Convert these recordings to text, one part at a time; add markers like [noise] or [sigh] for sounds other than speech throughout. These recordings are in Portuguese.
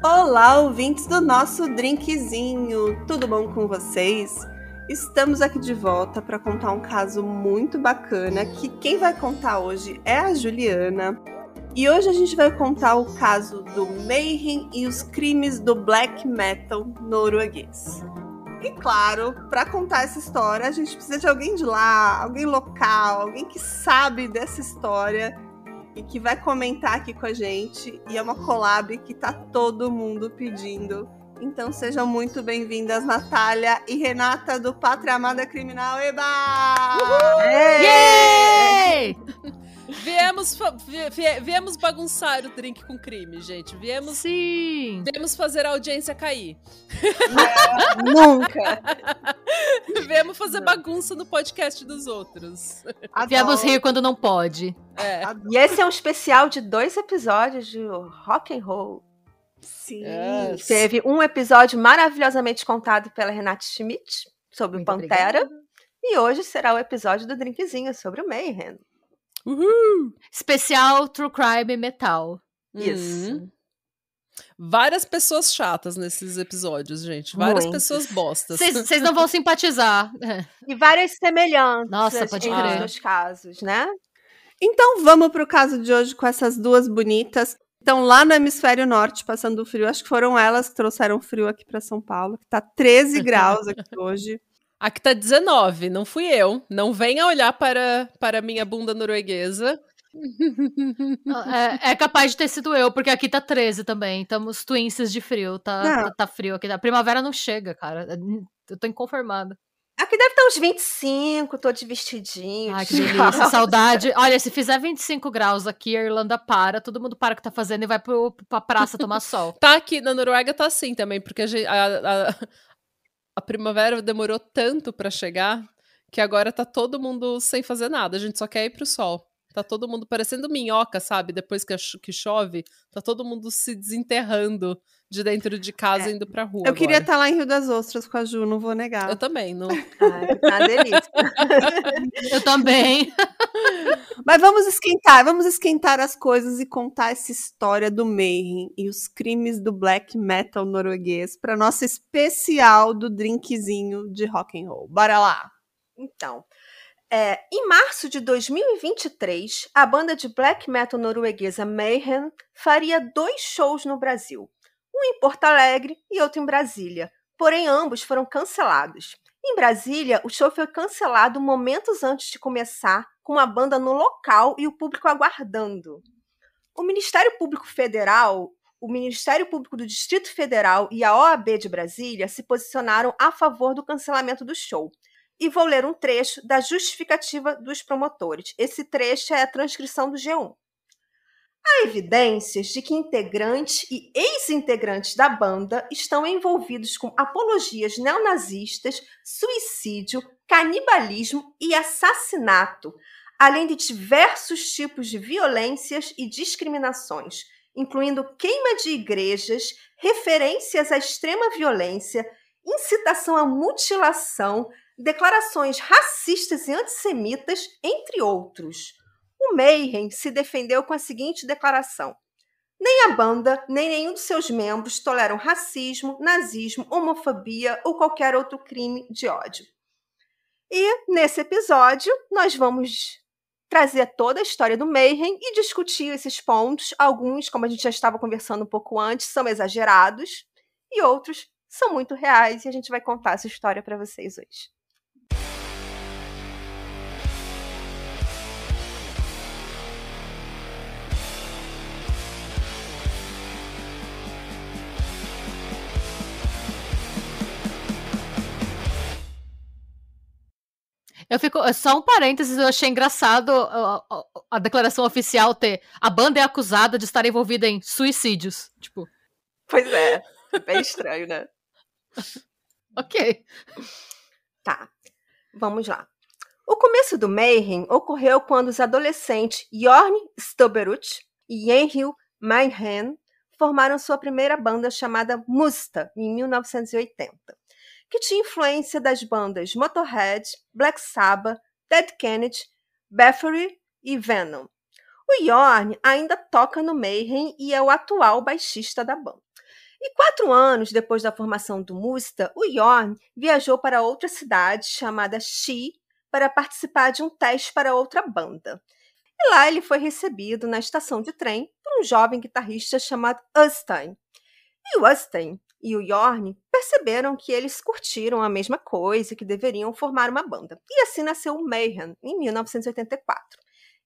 Olá, ouvintes do nosso drinkzinho, tudo bom com vocês? Estamos aqui de volta para contar um caso muito bacana que quem vai contar hoje é a Juliana. E hoje a gente vai contar o caso do Mayhem e os crimes do black metal norueguês. E claro, para contar essa história, a gente precisa de alguém de lá, alguém local, alguém que sabe dessa história e que vai comentar aqui com a gente. E é uma collab que tá todo mundo pedindo. Então sejam muito bem-vindas, Natália e Renata do Pátria Amada Criminal. Eba! Uhul! Yay! Viemos, vie, viemos bagunçar o drink com crime, gente. Viemos. Sim! Viemos fazer a audiência cair. É, [laughs] nunca! [laughs] viemos fazer bagunça no podcast dos outros. Adoro. Viemos rir quando não pode. É. E esse é um especial de dois episódios de rock and roll. Sim. Yes. Teve um episódio maravilhosamente contado pela Renata Schmidt sobre Muito o Pantera. Obrigada. E hoje será o episódio do Drinkzinho sobre o Mayhem. Uhul! Especial True Crime Metal. Isso. Uhum. Várias pessoas chatas nesses episódios, gente. Várias Muito. pessoas bostas. Vocês não vão [laughs] simpatizar. E várias semelhanças Nossa, pode crer. nos casos, né? Então vamos para o caso de hoje com essas duas bonitas. Então, lá no hemisfério norte, passando frio, acho que foram elas que trouxeram frio aqui para São Paulo, que tá 13 [laughs] graus aqui hoje. Aqui tá 19, não fui eu. Não venha olhar para, para minha bunda norueguesa. [laughs] É, é, capaz de ter sido eu, porque aqui tá 13 também. Estamos twinses de frio. Tá, tá, tá, frio aqui. A primavera não chega, cara. Eu tô inconformada. Aqui deve estar uns 25, tô de vestidinho. Ai, que delícia, saudade. Olha, se fizer 25 graus aqui, a Irlanda para, todo mundo para o que tá fazendo e vai pro, pra praça tomar sol. Tá aqui, na Noruega tá assim também, porque a, a, a, primavera demorou tanto para chegar que agora tá todo mundo sem fazer nada. A gente só quer ir pro sol. Tá todo mundo parecendo minhoca, sabe? Depois que, que chove, tá todo mundo se desenterrando de dentro de casa é. indo pra rua. Eu agora. queria estar tá lá em Rio das Ostras com a Ju, não vou negar. Eu também, não. Ai, tá delícia. [laughs] Eu também. [laughs] Mas vamos esquentar, vamos esquentar as coisas e contar essa história do Mayhem e os crimes do black metal norueguês para nossa especial do drinkzinho de rock and roll. Bora lá. Então, é, em março de 2023, a banda de black metal norueguesa Mayhem faria dois shows no Brasil um em Porto Alegre e outro em Brasília. Porém, ambos foram cancelados. Em Brasília, o show foi cancelado momentos antes de começar, com a banda no local e o público aguardando. O Ministério Público Federal, o Ministério Público do Distrito Federal e a OAB de Brasília se posicionaram a favor do cancelamento do show. E vou ler um trecho da justificativa dos promotores. Esse trecho é a transcrição do G1. Há evidências de que integrantes e ex-integrantes da banda estão envolvidos com apologias neonazistas, suicídio, canibalismo e assassinato, além de diversos tipos de violências e discriminações, incluindo queima de igrejas, referências à extrema violência, incitação à mutilação, declarações racistas e antissemitas, entre outros. O Mayhem se defendeu com a seguinte declaração: nem a banda, nem nenhum de seus membros toleram racismo, nazismo, homofobia ou qualquer outro crime de ódio. E nesse episódio, nós vamos trazer toda a história do Mayhem e discutir esses pontos. Alguns, como a gente já estava conversando um pouco antes, são exagerados e outros são muito reais e a gente vai contar essa história para vocês hoje. Eu fico. Só um parênteses, eu achei engraçado a, a, a, declaração oficial ter. A banda é acusada de estar envolvida em suicídios. Tipo. Pois é. [laughs] é bem estranho, né? ok. Tá. Vamos lá. O começo do Mayhem ocorreu quando os adolescentes Jorn Stoberut e Henry Mayhem formaram sua primeira banda chamada Musta, em 1980 que tinha influência das bandas Motorhead, Black Sabbath, Dead Kennedy, Bathory e Venom. O Yorn ainda toca no Mayhem e é o atual baixista da banda. E quatro anos depois da formação do Musta, o Yorn viajou para outra cidade chamada Xi para participar de um teste para outra banda. E lá ele foi recebido na estação de trem por um jovem guitarrista chamado Ustein. E o Ustein e o Yorn perceberam que eles curtiram a mesma coisa e que deveriam formar uma banda. E assim nasceu o Mayhem, em 1984.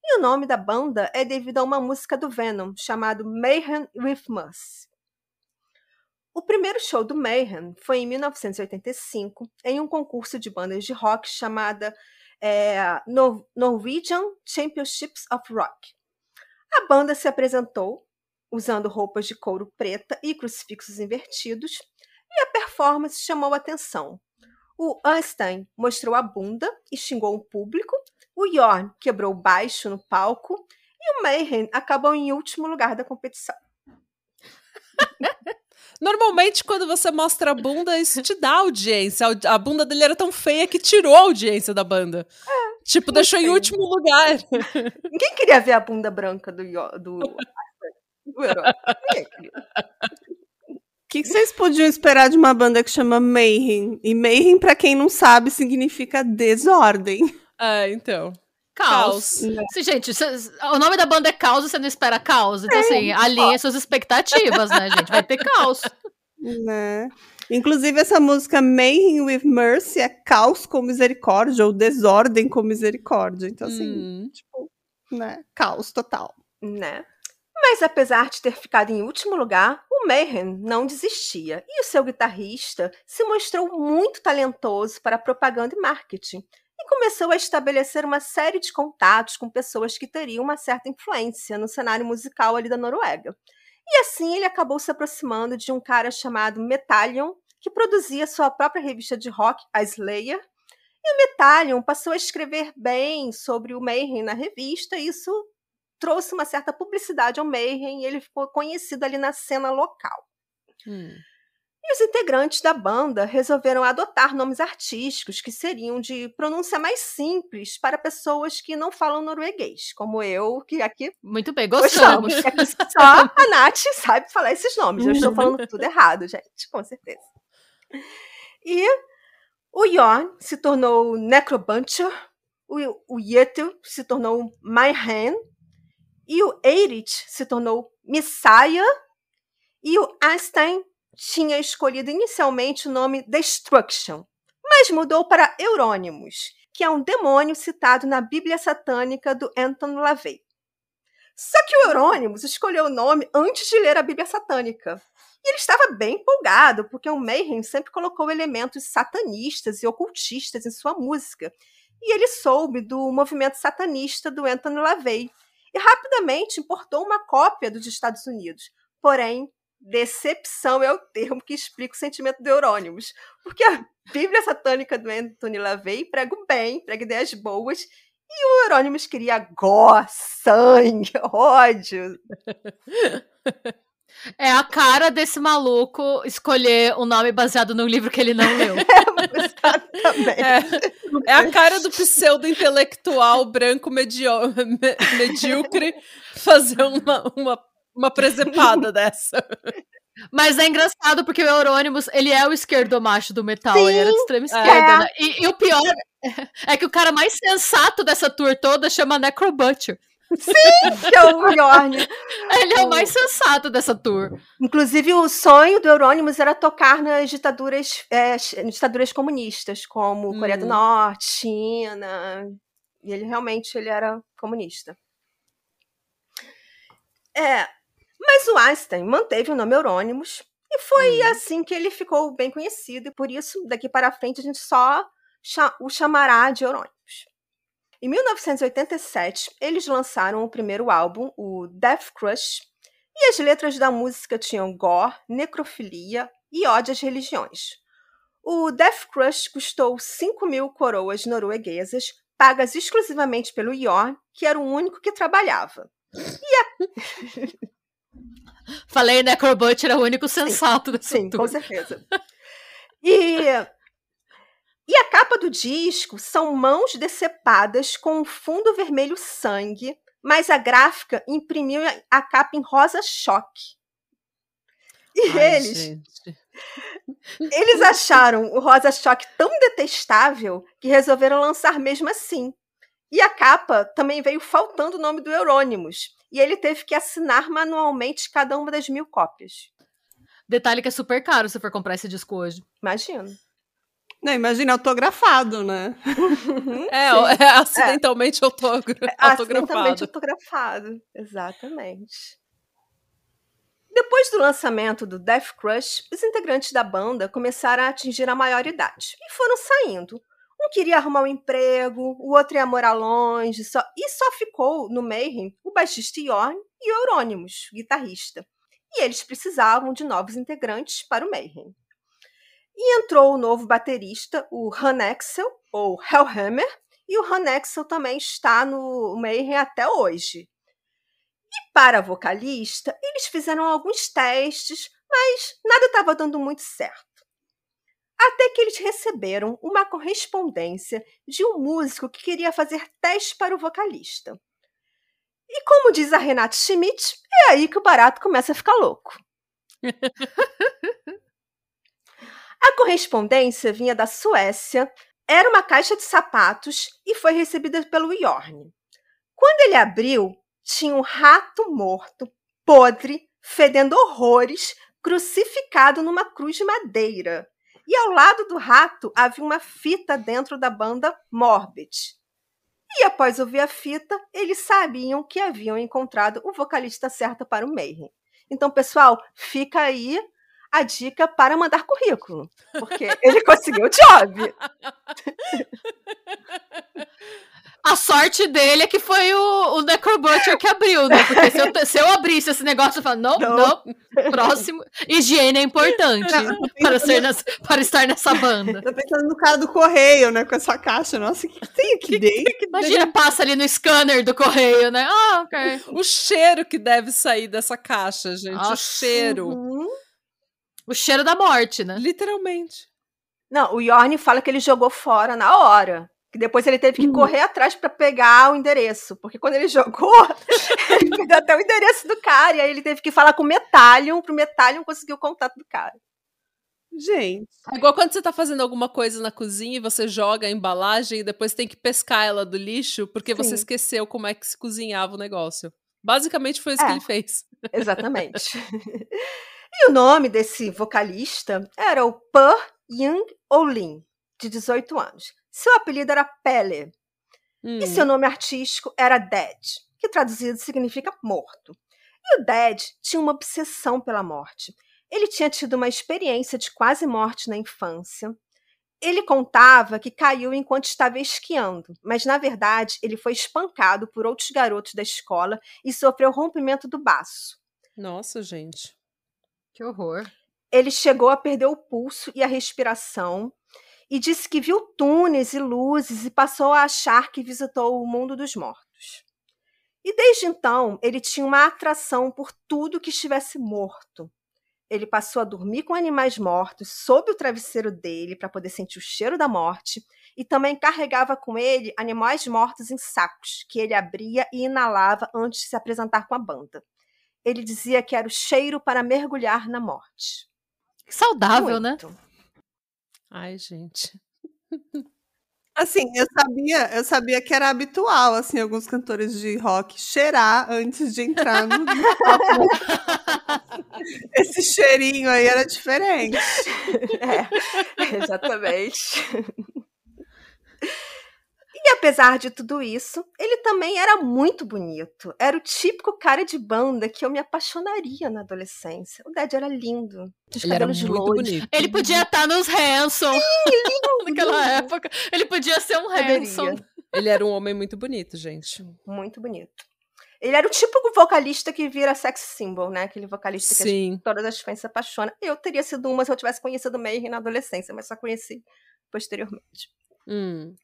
E o nome da banda é devido a uma música do Venom, chamado Mayhem with Mus. O primeiro show do Mayhem foi em 1985, em um concurso de bandas de rock chamada é, Norwegian Championships of Rock. A banda se apresentou usando roupas de couro preta e crucifixos invertidos, e a performance chamou atenção. O Einstein mostrou a bunda e xingou o público, o Yorn quebrou baixo no palco e o Mayhem acabou em último lugar da competição. [laughs] Normalmente, quando você mostra a bunda, isso te dá audiência. A bunda dele era tão feia que tirou a audiência da banda. É, tipo, deixou em último lugar. Ninguém queria ver a bunda branca do, do [laughs] o que, que vocês podiam esperar de uma banda que chama Mayhem? E Mayhem, para quem não sabe, significa desordem. Ah, então. Caos. caos. Sim, gente, cê, o nome da banda é Caos e você não espera caos. Então, é. assim, alinhe suas expectativas, né, gente? Vai ter caos. Né? Inclusive, essa música Mayhem with Mercy é caos com misericórdia, ou desordem com misericórdia. Então, assim, hum. tipo, né? Caos total. Né? Mas apesar de ter ficado em último lugar, o Mayhem não desistia e o seu guitarrista se mostrou muito talentoso para propaganda e marketing e começou a estabelecer uma série de contatos com pessoas que teriam uma certa influência no cenário musical ali da Noruega. E assim ele acabou se aproximando de um cara chamado Metallion, que produzia sua própria revista de rock, a Slayer, e o Metallion passou a escrever bem sobre o Mayhem na revista, e isso trouxe uma certa publicidade ao Mayhem e ele ficou conhecido ali na cena local. Hum. E os integrantes da banda resolveram adotar nomes artísticos que seriam de pronúncia mais simples para pessoas que não falam norueguês, como eu, que aqui. Muito bem, gostamos. gostamos. [laughs] Só a Nath sabe falar esses nomes. Eu estou falando tudo errado, gente, com certeza. E o Yorn se tornou Necrobuncher, o, o se tornou Mayhem, e o Eirit se tornou Messiah, e o Einstein tinha escolhido inicialmente o nome Destruction, mas mudou para Eurônimos, que é um demônio citado na Bíblia Satânica do Anton LaVey. Só que o Eurônimos escolheu o nome antes de ler a Bíblia Satânica. E ele estava bem empolgado, porque o Mayhem sempre colocou elementos satanistas e ocultistas em sua música. E ele soube do movimento satanista do Anthony LaVey, e rapidamente importou uma cópia dos Estados Unidos. Porém, decepção é o termo que explica o sentimento do Eurônimos, porque a Bíblia satânica do Anthony LaVey prega o bem, prega ideias boas, e o Eurônimos queria gó, sangue, ódio. [laughs] É a cara desse maluco escolher um nome baseado num livro que ele não leu. [laughs] É, é a cara do pseudo-intelectual branco medio medíocre fazer uma, uma, uma presepada dessa. Mas é engraçado porque o Eurônimos, ele é o esquerdo macho do metal, Sim, ele era de extrema esquerda, é. né? E, e, o pior é que o cara mais sensato dessa tour toda chama Necrobutcher. Sim, que é o Bjorn. Ele é o mais sensato dessa tour. Inclusive, o sonho do Eurônimos era tocar nas ditaduras, é, ditaduras comunistas, como hum. Coreia do hum. Norte, China. E ele realmente ele era comunista. É, mas o Einstein manteve o nome Eurônimos e foi hum. assim que ele ficou bem conhecido, e por isso, daqui para frente, a gente só o chamará de Eurônimos. Em 1987, eles lançaram o primeiro álbum, o Death Crush, e as letras da música tinham gore, necrofilia e ódio às religiões. O Death Crush custou 5 mil coroas norueguesas, pagas exclusivamente pelo Yorn, que era o único que trabalhava. E a... Falei, Necrobot era o único sensato sim, dessa Sim, com certeza. E e a capa do disco são mãos decepadas com um fundo vermelho sangue, mas a gráfica imprimiu a capa em rosa choque. E Ai, eles, gente. [laughs] eles acharam o Rosa Choque tão detestável que resolveram lançar mesmo assim. E a capa também veio faltando o nome do Eurônimos. E ele teve que assinar manualmente cada uma das mil cópias. Detalhe que é super caro se for comprar esse disco hoje. Imagina. Não, imagina autografado, né? [laughs] É, [laughs] é acidentalmente autogra- [laughs] Acidentalmente autografado. autografado. Exatamente. Depois do lançamento do Death Crush, os integrantes da banda começaram a atingir a maioridade e foram saindo. Um queria arrumar um emprego, o outro ia morar longe, só... e só ficou no Mayhem o baixista Yorn e o Euronymous, o guitarrista. E eles precisavam de novos integrantes para o Mayhem. E entrou o novo baterista, o Han Axel, ou Hellhammer, e o Han Axel também está no Mayhem até hoje. E para a vocalista, eles fizeram alguns testes, mas nada estava dando muito certo. Até que eles receberam uma correspondência de um músico que queria fazer teste para o vocalista. E como diz a Renate Schmidt, é aí que o barato começa a ficar louco. [laughs] a correspondência vinha da Suécia, era uma caixa de sapatos e foi recebida pelo Yorn. Quando ele abriu, tinha um rato morto, podre, fedendo horrores, crucificado numa cruz de madeira. E ao lado do rato havia uma fita dentro da banda Morbid. E após ouvir a fita, eles sabiam que haviam encontrado o vocalista certo para o Mayhem. Então, pessoal, fica aí a dica para mandar currículo, porque ele [laughs] conseguiu o job. [laughs] A sorte dele é que foi o, o Necrobutcher que abriu, né? Porque se eu, se eu abrisse esse negócio, eu falo, não, Não. não, próximo. Higiene é importante Não, para, ser nas- para estar nessa banda. Tô pensando no cara do correio, né? Com essa caixa. Nossa, o que, que tem aqui dentro? Imagina, passa ali no scanner do correio, né? Ah, ok. O cheiro que deve sair dessa caixa, gente. O Nossa. cheiro. Uhum. O cheiro da morte, né? Literalmente. Não, o Yorn fala que ele jogou fora na hora. Que depois ele teve que correr atrás para pegar o endereço. Porque quando ele jogou, [laughs] ele perdeu até o endereço do cara. E aí ele teve que falar com o Metallion, pro Metallion conseguir o contato do cara. Gente. É igual quando você tá fazendo alguma coisa na cozinha e você joga a embalagem e depois tem que pescar ela do lixo porque você Sim. esqueceu como é que se cozinhava o negócio. Basicamente foi isso É. que ele fez. Exatamente. [laughs] e o nome desse vocalista era o Per Young Olin, de 18 anos. Seu apelido era Pele. Hum. E seu nome artístico era Dead, que traduzido significa morto. E o Dead tinha uma obsessão pela morte. Ele tinha tido uma experiência de quase morte na infância. Ele contava que caiu enquanto estava esquiando, mas na verdade ele foi espancado por outros garotos da escola e sofreu rompimento do baço. Nossa, gente. Que horror. Ele chegou a perder o pulso e a respiração e disse que viu túneis e luzes e passou a achar que visitou o mundo dos mortos. E desde então, ele tinha uma atração por tudo que estivesse morto. Ele passou a dormir com animais mortos sob o travesseiro dele para poder sentir o cheiro da morte e também carregava com ele animais mortos em sacos que ele abria e inalava antes de se apresentar com a banda. Ele dizia que era o cheiro para mergulhar na morte. Saudável, né? Muito. Ai, gente. Assim, eu sabia, eu sabia que era habitual, assim, alguns cantores de rock cheirar antes de entrar no no palco. [laughs] Esse cheirinho aí era diferente. [laughs] É, exatamente. E apesar de tudo isso, ele também era muito bonito. Era o típico cara de banda que eu me apaixonaria na adolescência. O Dad era lindo. Os Ele era muito loiros. bonito. Ele podia estar nos Hanson. [laughs] Naquela época. Ele podia ser um Poderia. Hanson. Ele era um homem muito bonito, gente. Muito bonito. Ele era o típico vocalista que vira sex symbol, né? Aquele vocalista que as- Sim. todas as fãs se apaixonam. Eu teria sido uma se eu tivesse conhecido Mayhem na adolescência, mas só conheci posteriormente. Hum.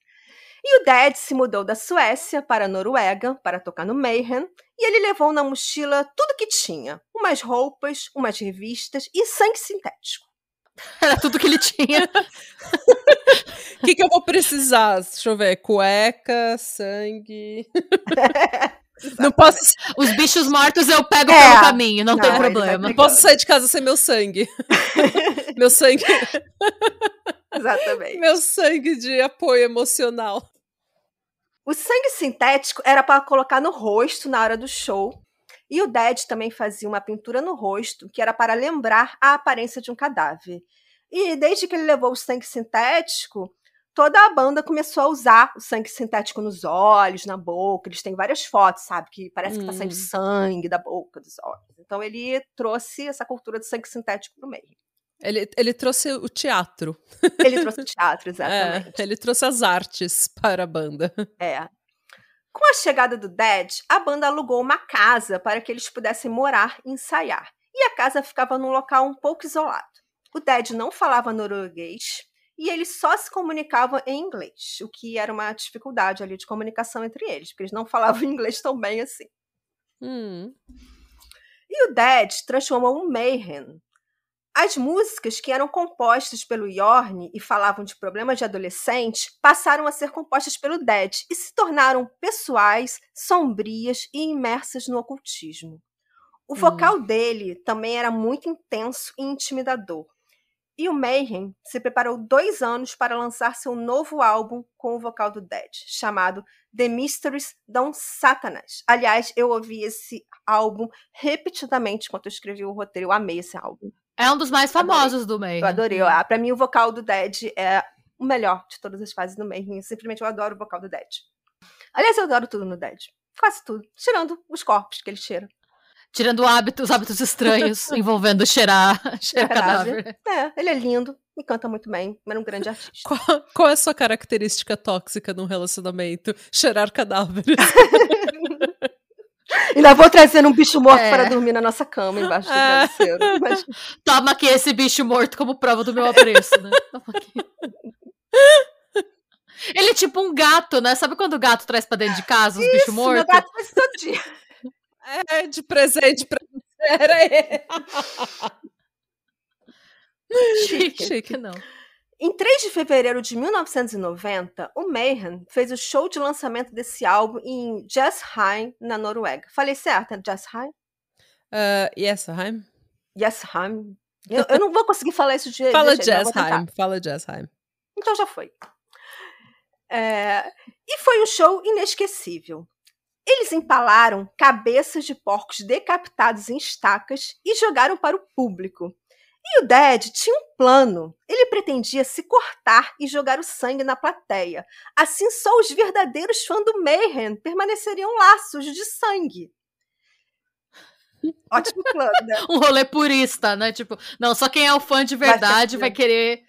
E o Dad se mudou da Suécia para a Noruega para tocar no Mayhem, e ele levou na mochila tudo que tinha: umas roupas, umas revistas e sangue sintético. [laughs] Era tudo que ele tinha. O [laughs] que, que eu vou precisar? Deixa eu ver. Cueca, sangue. [laughs] Não posso, Os bichos mortos eu pego É. pelo caminho, não, Não, tem vai problema. não posso sair de casa sem meu sangue. meu sangue, [laughs] Exatamente. meu sangue de apoio emocional. O sangue sintético era para colocar no rosto na hora do show. E o Dead também fazia uma pintura no rosto que era para lembrar a aparência de um cadáver. E desde que ele levou o sangue sintético, toda a banda começou a usar o sangue sintético nos olhos, na boca. Eles têm várias fotos, sabe? Que parece que tá saindo Hum. sangue da boca, dos olhos. Então ele trouxe essa cultura do sangue sintético pro meio. Ele, ele trouxe o teatro. Ele [laughs] trouxe o teatro, É, exatamente. ele trouxe as artes para a banda. [laughs] É. Com a chegada do Dead, a banda alugou uma casa para que eles pudessem morar e ensaiar. E a casa ficava num local um pouco isolado. O Dead não falava norueguês e eles só se comunicavam em inglês, o que era uma dificuldade ali de comunicação entre eles, porque eles não [laughs] falavam inglês tão bem assim. Hum. E o Dead transformou um Mayhem. As músicas que eram compostas pelo Yorn e falavam de problemas de adolescente passaram a ser compostas pelo Dead e se tornaram pessoais, sombrias e imersas no ocultismo. O vocal dele também era muito intenso e intimidador. E o Mayhem se preparou dois anos para lançar seu novo álbum com o vocal do Dead, chamado The Mysteries Don't Satanas. Aliás, eu ouvi esse álbum repetidamente enquanto eu escrevi o roteiro. Eu amei esse álbum. É um dos mais famosos do meio. Eu adorei. Ah, Pra mim, o vocal do Dead é o melhor de todas as fases do Mayhem. Simplesmente eu adoro o vocal do Dead. Aliás, eu adoro tudo no Dead. Quase tudo. Tirando os corpos que ele cheira. Tirando hábitos, hábitos estranhos [laughs] envolvendo cheirar, cheirar cadáver. É, ele é lindo. E canta muito bem. Era um grande artista. Qual, qual é a sua característica tóxica num relacionamento? Cheirar cadáveres. [laughs] Ainda vou trazendo um bicho morto É. para dormir na nossa cama embaixo do travesseiro. [laughs] Mas Toma aqui esse bicho morto como prova do meu apreço, né? Toma aqui. Ele é tipo um gato, né? Sabe quando o gato traz pra dentro de casa os bichos Isso, meu mortos? gato faz isso todo dia. É, de presente pra Era ele. [laughs] Chique. Chique. Não. Em 3 de fevereiro de 1990, o Mayhem fez o show de lançamento desse álbum em Jessheim, na Noruega. Falei certo, é Jessheim? Uh, Yesheim? Jessheim. Eu, eu não vou conseguir falar isso de Fala. Jessheim. Fala Jessheim. Então já foi. É, E foi um show inesquecível. Eles empalaram cabeças de porcos decapitados em estacas e jogaram para o público. E o Dead tinha um plano. Ele pretendia se cortar e jogar o sangue na plateia. Assim, só os verdadeiros fãs do Mayhem permaneceriam sujos de sangue. [laughs] Ótimo plano, né? Um rolê purista, né? Tipo, não, só quem é o fã de Vai verdade assim. vai, querer.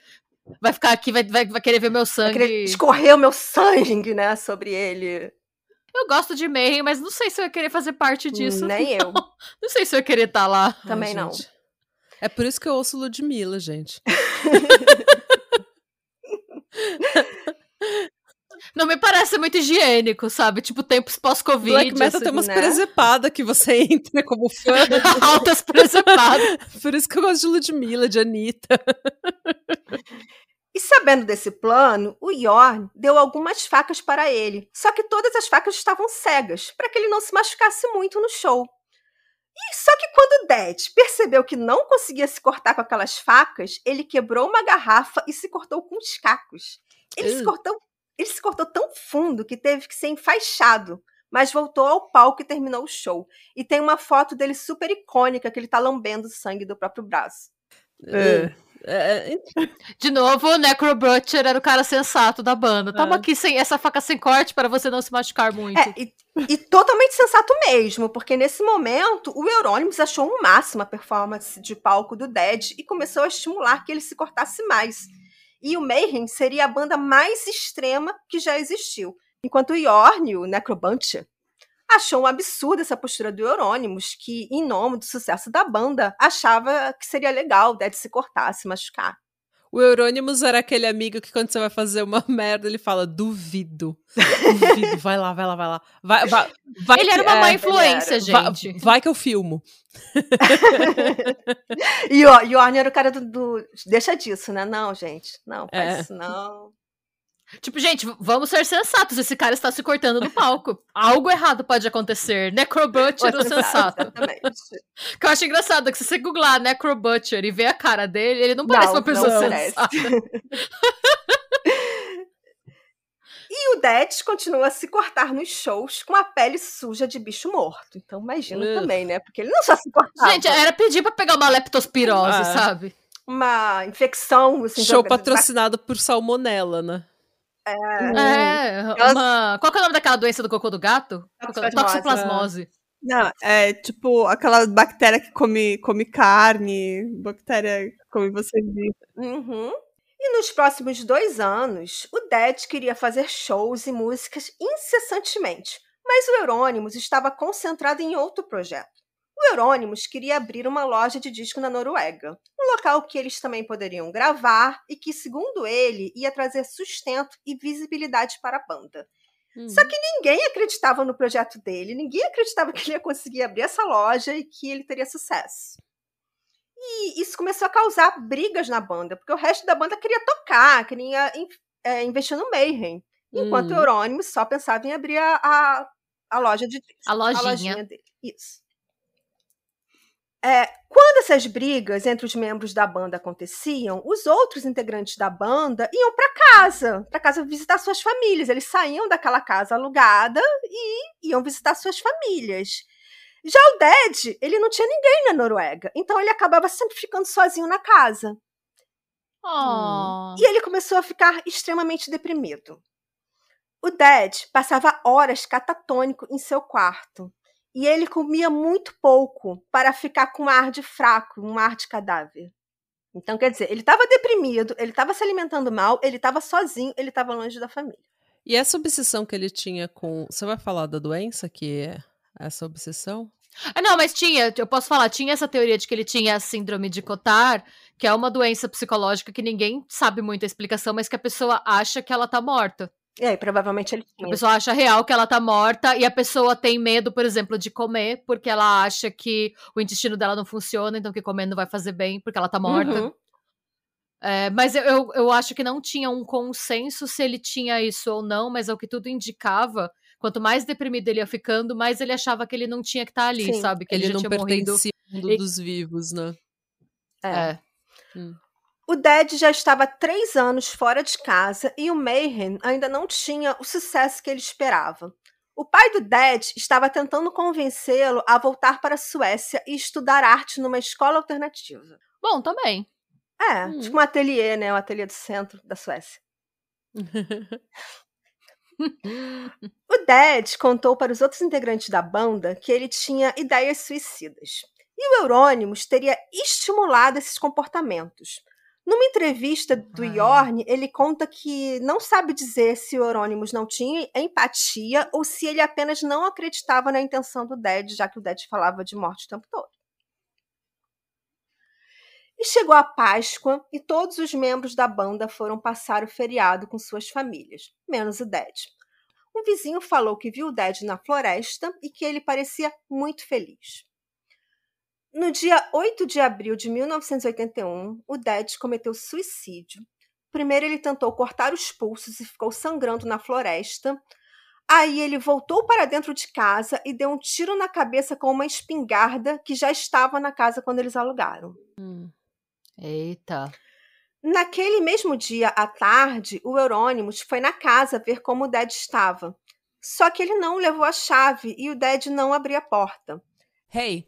Vai ficar aqui, vai, vai, vai querer ver meu Eu sangue. queria escorrer o meu sangue, né, sobre ele. Eu gosto de Mayhem, mas não sei se eu ia querer fazer parte disso. Nem [laughs] eu. Não sei se eu ia querer estar lá. Também Ai, não. gente. É por isso que eu ouço Ludmilla, gente. [laughs] Não me parece muito higiênico, sabe? Tipo, tempos pós-Covid. Black Metal assim, tem umas né? presepadas que você [laughs] entra como fã. [laughs] Altas presepadas. por isso que eu gosto de Ludmilla, de Anitta. E sabendo desse plano, o Yorn deu algumas facas para ele. Só que todas as facas estavam cegas, para que ele não se machucasse muito no show. E só que quando o Dead percebeu que não conseguia se cortar com aquelas facas, ele quebrou uma garrafa e se cortou com os cacos. Ele se Ugh. cortou, ele se cortou tão fundo que teve que ser enfaixado. Mas voltou ao palco e terminou o show. E tem uma foto dele super icônica que ele tá lambendo o sangue do próprio braço. É. É, De novo, o Necro Butcher era o cara sensato da banda. Toma É. aqui sem, essa faca sem corte para você não se machucar muito. É, e, e totalmente sensato mesmo, porque nesse momento o Euronymous achou um máximo a performance de palco do Dead e começou a estimular que ele se cortasse mais. E o Mayhem seria a banda mais extrema que já existiu. Enquanto o Yorn, o Necrobuncher, achou um absurdo essa postura do Euronymous, que, em nome do sucesso da banda, achava que seria legal o Dead se cortar, se machucar. O Eurônimos era aquele amigo que quando você vai fazer uma [laughs] merda, ele fala, duvido. Duvido, vai lá, vai lá, vai lá. Vai, vai, vai ele que- era uma má é, influência, vai, gente. vai que eu filmo. [laughs] E o Yorn era o cara do, do- Deixa disso, né? Não, gente. Não, faz É. isso não. Tipo, gente, vamos ser sensatos. Esse cara está se cortando no palco. [laughs] Algo errado pode acontecer. Necrobutcher o sensato. Exatamente. Que eu acho engraçado que se você googlar Necrobutcher e ver a cara dele, ele não parece Não, uma pessoa não parece. sensata. [laughs] E o Dead continua a se cortar nos shows com a pele suja de bicho morto. Então imagina também, né? Porque ele não só se cortava. Gente, era pedir pra pegar uma leptospirose, Ah. sabe? uma infecção. Assim, Show patrocinado por salmonela, né? É, Elas- uma... Qual que é o nome daquela doença do cocô do gato? Toxoplasmose. Toxoplasmose. Não, é tipo aquela bactéria que come, come carne, bactéria que come você vivo. Uhum. E nos próximos dois anos, o Dead queria fazer shows e músicas incessantemente, mas o Eurônimos estava concentrado em outro projeto. O Eurônimos queria abrir uma loja de disco na Noruega, um local que eles também poderiam gravar e que, segundo ele, ia trazer sustento e visibilidade para a banda. Só que ninguém acreditava no projeto dele, ninguém acreditava [laughs] que ele ia conseguir abrir essa loja e que ele teria sucesso. E isso começou a causar brigas na banda, porque o resto da banda queria tocar, queria é, investir no Mayhem, enquanto Hum. o Eurônimo só pensava em abrir a, a, a loja de discos, A lojinha. dele. Isso. É, quando essas brigas entre os membros da banda aconteciam, os outros integrantes da banda iam para casa, para casa visitar suas famílias. Eles saíam daquela casa alugada e iam visitar suas famílias. Já o Dead, ele não tinha ninguém na Noruega, então ele acabava sempre ficando sozinho na casa. Oh. E ele começou a ficar extremamente deprimido. O Dead passava horas catatônico em seu quarto. E ele comia muito pouco para ficar com um ar de fraco, um ar de cadáver. Então, quer dizer, ele estava deprimido, ele estava se alimentando mal, ele estava sozinho, ele estava longe da família. E essa obsessão que ele tinha com. Você vai falar da doença que é essa obsessão? Ah, não, mas tinha, eu posso falar, tinha essa teoria de que ele tinha a síndrome de Cotard, que é uma doença psicológica que ninguém sabe muito a explicação, mas que a pessoa acha que ela tá morta. E aí, provavelmente ele A tinha. pessoa acha real que ela tá morta e a pessoa tem medo, por exemplo, de comer, porque ela acha que o intestino dela não funciona, então que comer não vai fazer bem, porque ela tá morta. Uhum. É, mas eu, eu, eu acho que não tinha um consenso se ele tinha isso ou não, mas é o que tudo indicava. Quanto mais deprimido ele ia ficando, mais ele achava que ele não tinha que estar ali, Sim, sabe? Que ele, ele já não tinha morrido. pertencia ao mundo E- dos vivos, né? É. É. O Dead já estava há três anos fora de casa e o Mayhem ainda não tinha o sucesso que ele esperava. O pai do Dead estava tentando convencê-lo a voltar para a Suécia e estudar arte numa escola alternativa. Bom, também. É, Hum. tipo um ateliê, né? Um ateliê do centro da Suécia. [laughs] O Dead contou para os outros integrantes da banda que ele tinha ideias suicidas. E o Eurônimos teria estimulado esses comportamentos. Numa entrevista do Ah. Yorn, ele conta que não sabe dizer se o Eurônimos não tinha empatia ou se ele apenas não acreditava na intenção do Dead, já que o Dead falava de morte o tempo todo. E chegou a Páscoa e todos os membros da banda foram passar o feriado com suas famílias, menos o Dead. Um vizinho falou que viu o Dead na floresta e que ele parecia muito feliz. No dia 8 de abril de 1981, o Dead cometeu suicídio. Primeiro ele tentou cortar os pulsos e ficou sangrando na floresta. Aí ele voltou para dentro de casa e deu um tiro na cabeça com uma espingarda que já estava na casa quando eles alugaram. Hum. Eita. Naquele mesmo dia, à tarde, o Eurônimos foi na casa ver como o Dead estava. Só que ele não levou a chave e o Dead não abriu a porta. Hey,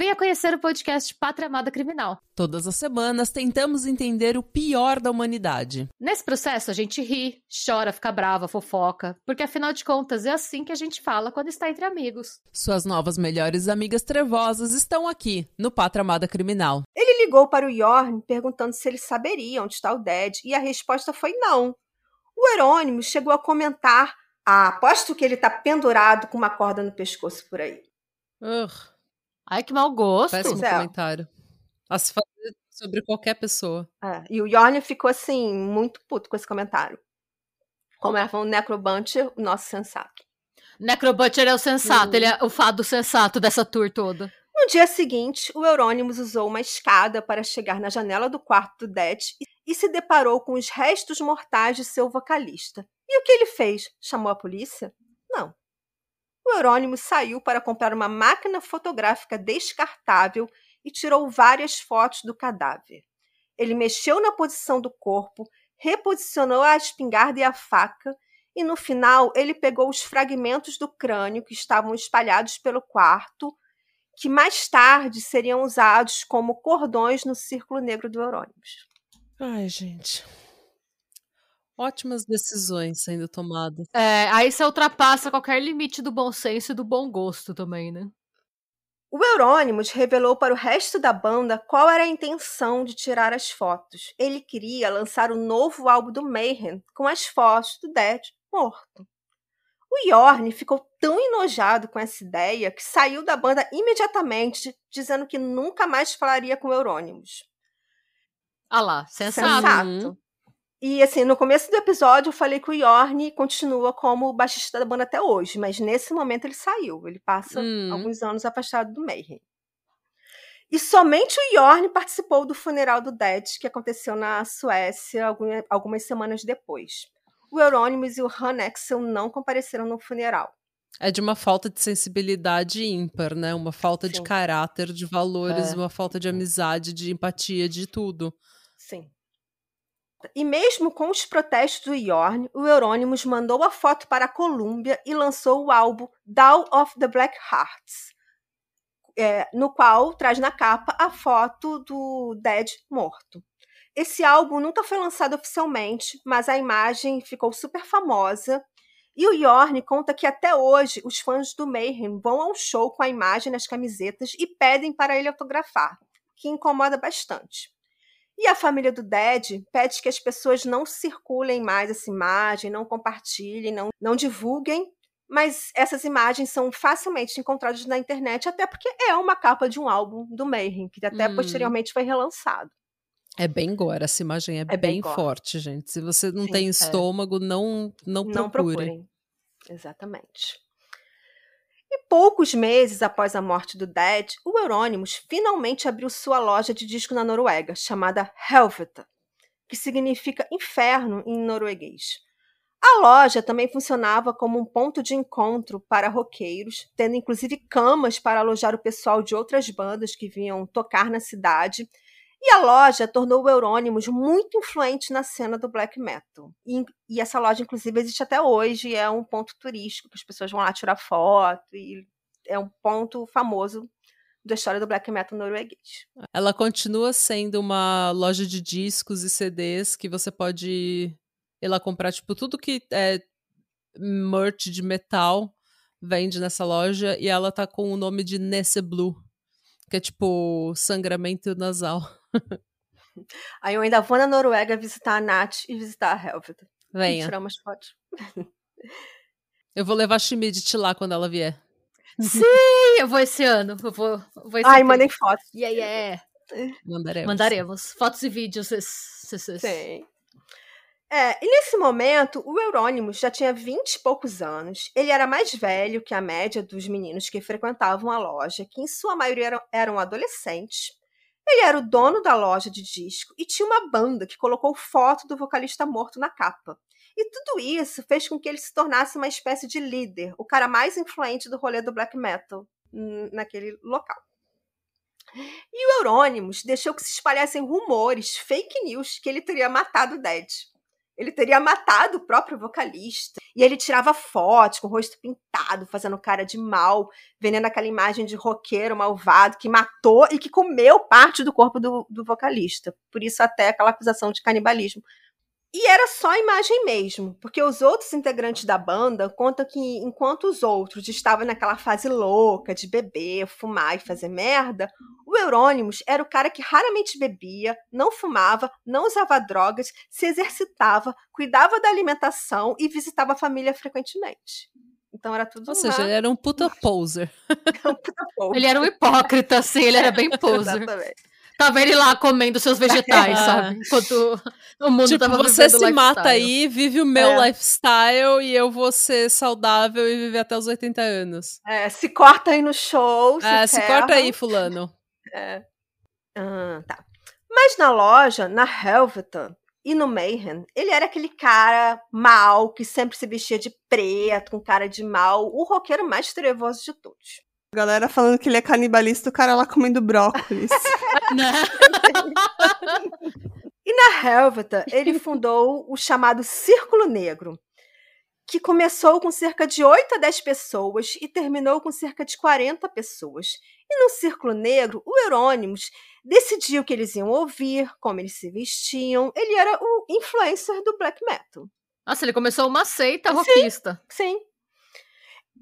venha conhecer o podcast Pátria Amada Criminal. Todas as semanas tentamos entender o pior da humanidade. Nesse processo, a gente ri, chora, fica brava, fofoca, porque afinal de contas é assim que a gente fala quando está entre amigos. Suas novas melhores amigas trevosas estão aqui, no Pátria Amada Criminal. Ele ligou para o Yorn perguntando se ele saberia onde está o Dead e a resposta foi não. O Eurônimo chegou a comentar: ah, aposto que ele está pendurado com uma corda no pescoço por aí. Ugh, Ai, que mau gosto. péssimo é. comentário. A se fazer sobre qualquer pessoa. É, e o Yorn ficou assim, muito puto com esse comentário. Como era um necrobunter, o nosso sensato. Necrobutcher é o sensato, ele é o fado sensato dessa tour toda. No dia seguinte, o Eurônimos usou uma escada para chegar na janela do quarto do Dead e se deparou com os restos mortais de seu vocalista. E o que ele fez? Chamou a polícia? O Eurônimos saiu para comprar uma máquina fotográfica descartável e tirou várias fotos do cadáver. Ele mexeu na posição do corpo, reposicionou a espingarda e a faca, e no final ele pegou os fragmentos do crânio que estavam espalhados pelo quarto, que mais tarde seriam usados como cordões no círculo negro do Eurônimos. Ai, gente. Ótimas decisões sendo tomadas. É, aí você ultrapassa qualquer limite do bom senso e do bom gosto também, né? O Eurônimos revelou para o resto da banda qual era a intenção de tirar as fotos. Ele queria lançar o um novo álbum do Mayhem com as fotos do Dead morto. O Yorn ficou tão enojado com essa ideia que saiu da banda imediatamente, dizendo que nunca mais falaria com o Eurônimos. Ah lá, sensato. Sensato. E assim, no começo do episódio eu falei que o Yorn continua como baixista da banda até hoje, mas nesse momento ele saiu. Ele passa Hum. alguns anos afastado do Mayhem. E somente o Yorn participou do funeral do Dead, que aconteceu na Suécia algum- algumas semanas depois. O Euronymous e o Han Axel não compareceram no funeral. É de uma falta de sensibilidade ímpar, né? Uma falta de Sim. caráter, de valores, É. uma falta de amizade, de empatia, de tudo. Sim. E mesmo com os protestos do Yorn, o Euronymous mandou a foto para a Columbia e lançou o álbum Down of the Black Hearts, é, no qual traz na capa a foto do Dead morto. Esse álbum nunca foi lançado oficialmente, mas a imagem ficou super famosa. E o Yorn conta que até hoje os fãs do Mayhem vão ao show com a imagem nas camisetas e pedem para ele autografar, o que incomoda bastante. E a família do Dead pede que as pessoas não circulem mais essa imagem, não compartilhem, não, não divulguem, mas essas imagens são facilmente encontradas na internet, até porque é uma capa de um álbum do Mayhem, que até Hum. posteriormente foi relançado. É bem gore, essa imagem é, É bem bem, forte, gente. Se você não Sim, tem é. estômago, não, não procure. Não procurem. Exatamente. E poucos meses após a morte do Dead, o Euronymous finalmente abriu sua loja de disco na Noruega, chamada Helvete, que significa inferno em norueguês. A loja também funcionava como um ponto de encontro para roqueiros, tendo inclusive camas para alojar o pessoal de outras bandas que vinham tocar na cidade. E a loja tornou o Euronymous muito influente na cena do black metal. E, e essa loja, inclusive, existe até hoje, é um ponto turístico, que as pessoas vão lá tirar foto, e é um ponto famoso da história do black metal norueguês. Ela continua sendo uma loja de discos e CDs que você pode ir lá comprar, tipo, tudo que é merch de metal vende nessa loja e ela tá com o nome de Nesse Blue, que é tipo sangramento nasal. [laughs] Aí eu ainda vou na Noruega visitar a Nath e visitar a Helvete. E Venha. tirar umas fotos. Eu vou levar a Schmidt lá quando ela vier. Sim, [laughs] eu vou esse ano. Eu vou, vou esse Ai, mandem fotos. Yeah, yeah. Mandaremos. Mandaremos. Fotos e vídeos. Sim. É, e nesse momento, o Eurônimos já tinha 20 e poucos anos. Ele era mais velho que a média dos meninos que frequentavam a loja, que em sua maioria eram, eram adolescentes. Ele era o dono da loja de disco e tinha uma banda que colocou foto do vocalista morto na capa. E tudo isso fez com que ele se tornasse uma espécie de líder, o cara mais influente do rolê do black metal naquele local. E o Eurônimos deixou que se espalhassem rumores, fake news, que ele teria matado o Dead. Ele teria matado o próprio vocalista. E ele tirava fotos com o rosto pintado, fazendo cara de mal, vendendo aquela imagem de roqueiro malvado que matou e que comeu parte do corpo do, do vocalista. Por isso, até aquela acusação de canibalismo. E era só imagem mesmo, porque os outros integrantes da banda contam que enquanto os outros estavam naquela fase louca de beber, fumar e fazer merda, o Eurônimos era o cara que raramente bebia, não fumava, não usava drogas, se exercitava, cuidava da alimentação e visitava a família frequentemente. Então era tudo Ou seja, uma- ele era um puta poser. [laughs] um puta porra. Ele era um hipócrita, assim, ele era bem [laughs] poser. Exatamente. Tava ele lá comendo seus vegetais, [laughs] Ah. sabe? Enquanto o mundo tipo, tava você se mata lifestyle. aí, vive o meu É. lifestyle e eu vou ser saudável e viver até os 80 anos. É, se corta aí no show, se, Ah, se corta aí, fulano. É. Ah, tá. Mas na loja, na Helveton e no Mayhem, ele era aquele cara mal, que sempre se vestia de preto, com cara de mal, o roqueiro mais trevoso de todos. A galera falando que ele é canibalista, o cara lá comendo brócolis. [laughs] E na Helveton, ele fundou o chamado Círculo Negro, que começou com cerca de 8 a 10 pessoas e terminou com cerca de 40 pessoas. E no Círculo Negro, o Eurônimos decidiu o que eles iam ouvir, como eles se vestiam. Ele era o influencer do black metal. Nossa, ele começou uma seita rockista. Sim.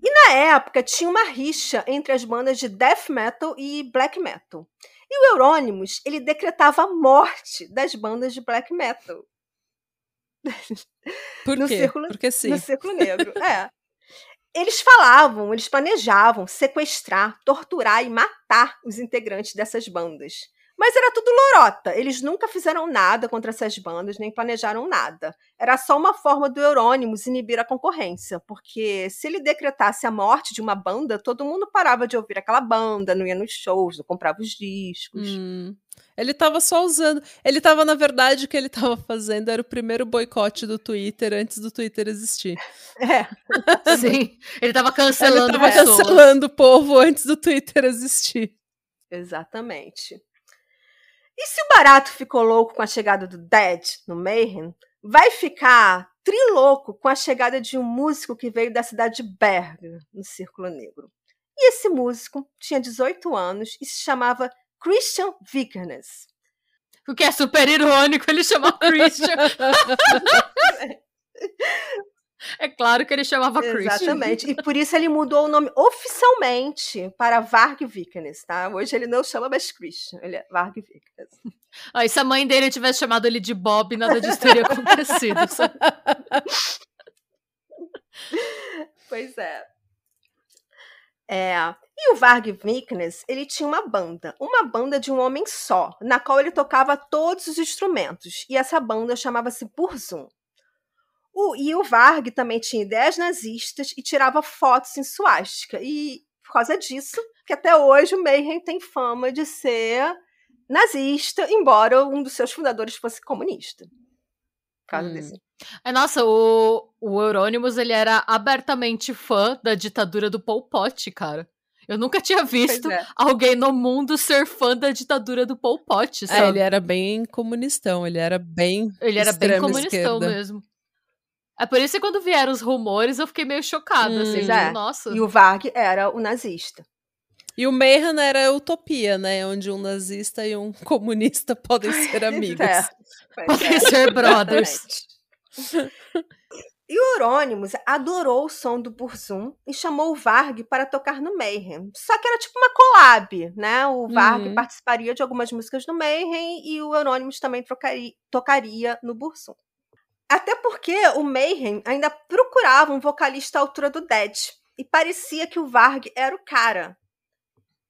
E na época tinha uma rixa entre as bandas de death metal e black metal. E o Eurônimos, ele decretava a morte das bandas de black metal. Por No quê? círculo- Porque sim. No Círculo Negro. é. [laughs] Eles falavam, eles planejavam sequestrar, torturar e matar os integrantes dessas bandas. Mas era tudo lorota. Eles nunca fizeram nada contra essas bandas, nem planejaram nada. Era só uma forma do Eurônimos inibir a concorrência. Porque se ele decretasse a morte de uma banda, todo mundo parava de ouvir aquela banda, não ia nos shows, não comprava os discos. Hum. Ele tava só usando. Ele tava, na verdade, o que ele tava fazendo era o primeiro boicote do Twitter antes do Twitter existir. [laughs] É. Sim. Ele tava Ele cancelando tava pessoas. cancelando o povo antes do Twitter existir. Exatamente. E se o barato ficou louco com a chegada do Dead no Mayhem, vai ficar trilouco com a chegada de um músico que veio da cidade de Berg, no Círculo Negro. E esse músico tinha 18 anos e se chamava Christian Vikernes. O que é super irônico ele chamar [laughs] Christian. [laughs] é claro que ele chamava Christian. Exatamente. E por isso ele mudou o nome oficialmente para Varg Vikernes, tá? Hoje ele não chama mais Christian, ele é Varg Vikernes. Ah, e se a mãe dele tivesse chamado ele de Bob, nada disso teria acontecido. [laughs] Pois é. É. E o Varg Vikernes, ele tinha uma banda, uma banda de um homem só, na qual ele tocava todos os instrumentos. E essa banda chamava-se Burzum. O, e o Varg também tinha ideias nazistas e tirava fotos em suástica. E por causa disso, que até hoje o Mayhem tem fama de ser nazista, embora um dos seus fundadores fosse comunista. Por causa Hum. desse É, nossa, o, o Eurônimos, ele era abertamente fã da ditadura do Pol Pot, cara. Eu nunca tinha visto é. alguém no mundo ser fã da ditadura do Pol Pot, sabe? É, ele era bem comunistão, ele era bem. Ele era bem comunistão esquerda. mesmo. É por isso que quando vieram os rumores, eu fiquei meio chocada, Hum. assim. É. Nossa. E o Varg era o nazista. E o Mayhem era a utopia, né? Onde um nazista e um comunista [laughs] podem ser [laughs] amigos. É. Podem é. ser brothers. E o Eurônimos adorou o som do Burzum e chamou o Varg para tocar no Mayhem. Só que era tipo uma collab, né? O Varg Uhum. participaria de algumas músicas no Mayhem e o Eurônimos também trocaria- tocaria no Burzum. Até porque o Mayhem ainda procurava um vocalista à altura do Dead. E parecia que o Varg era o cara.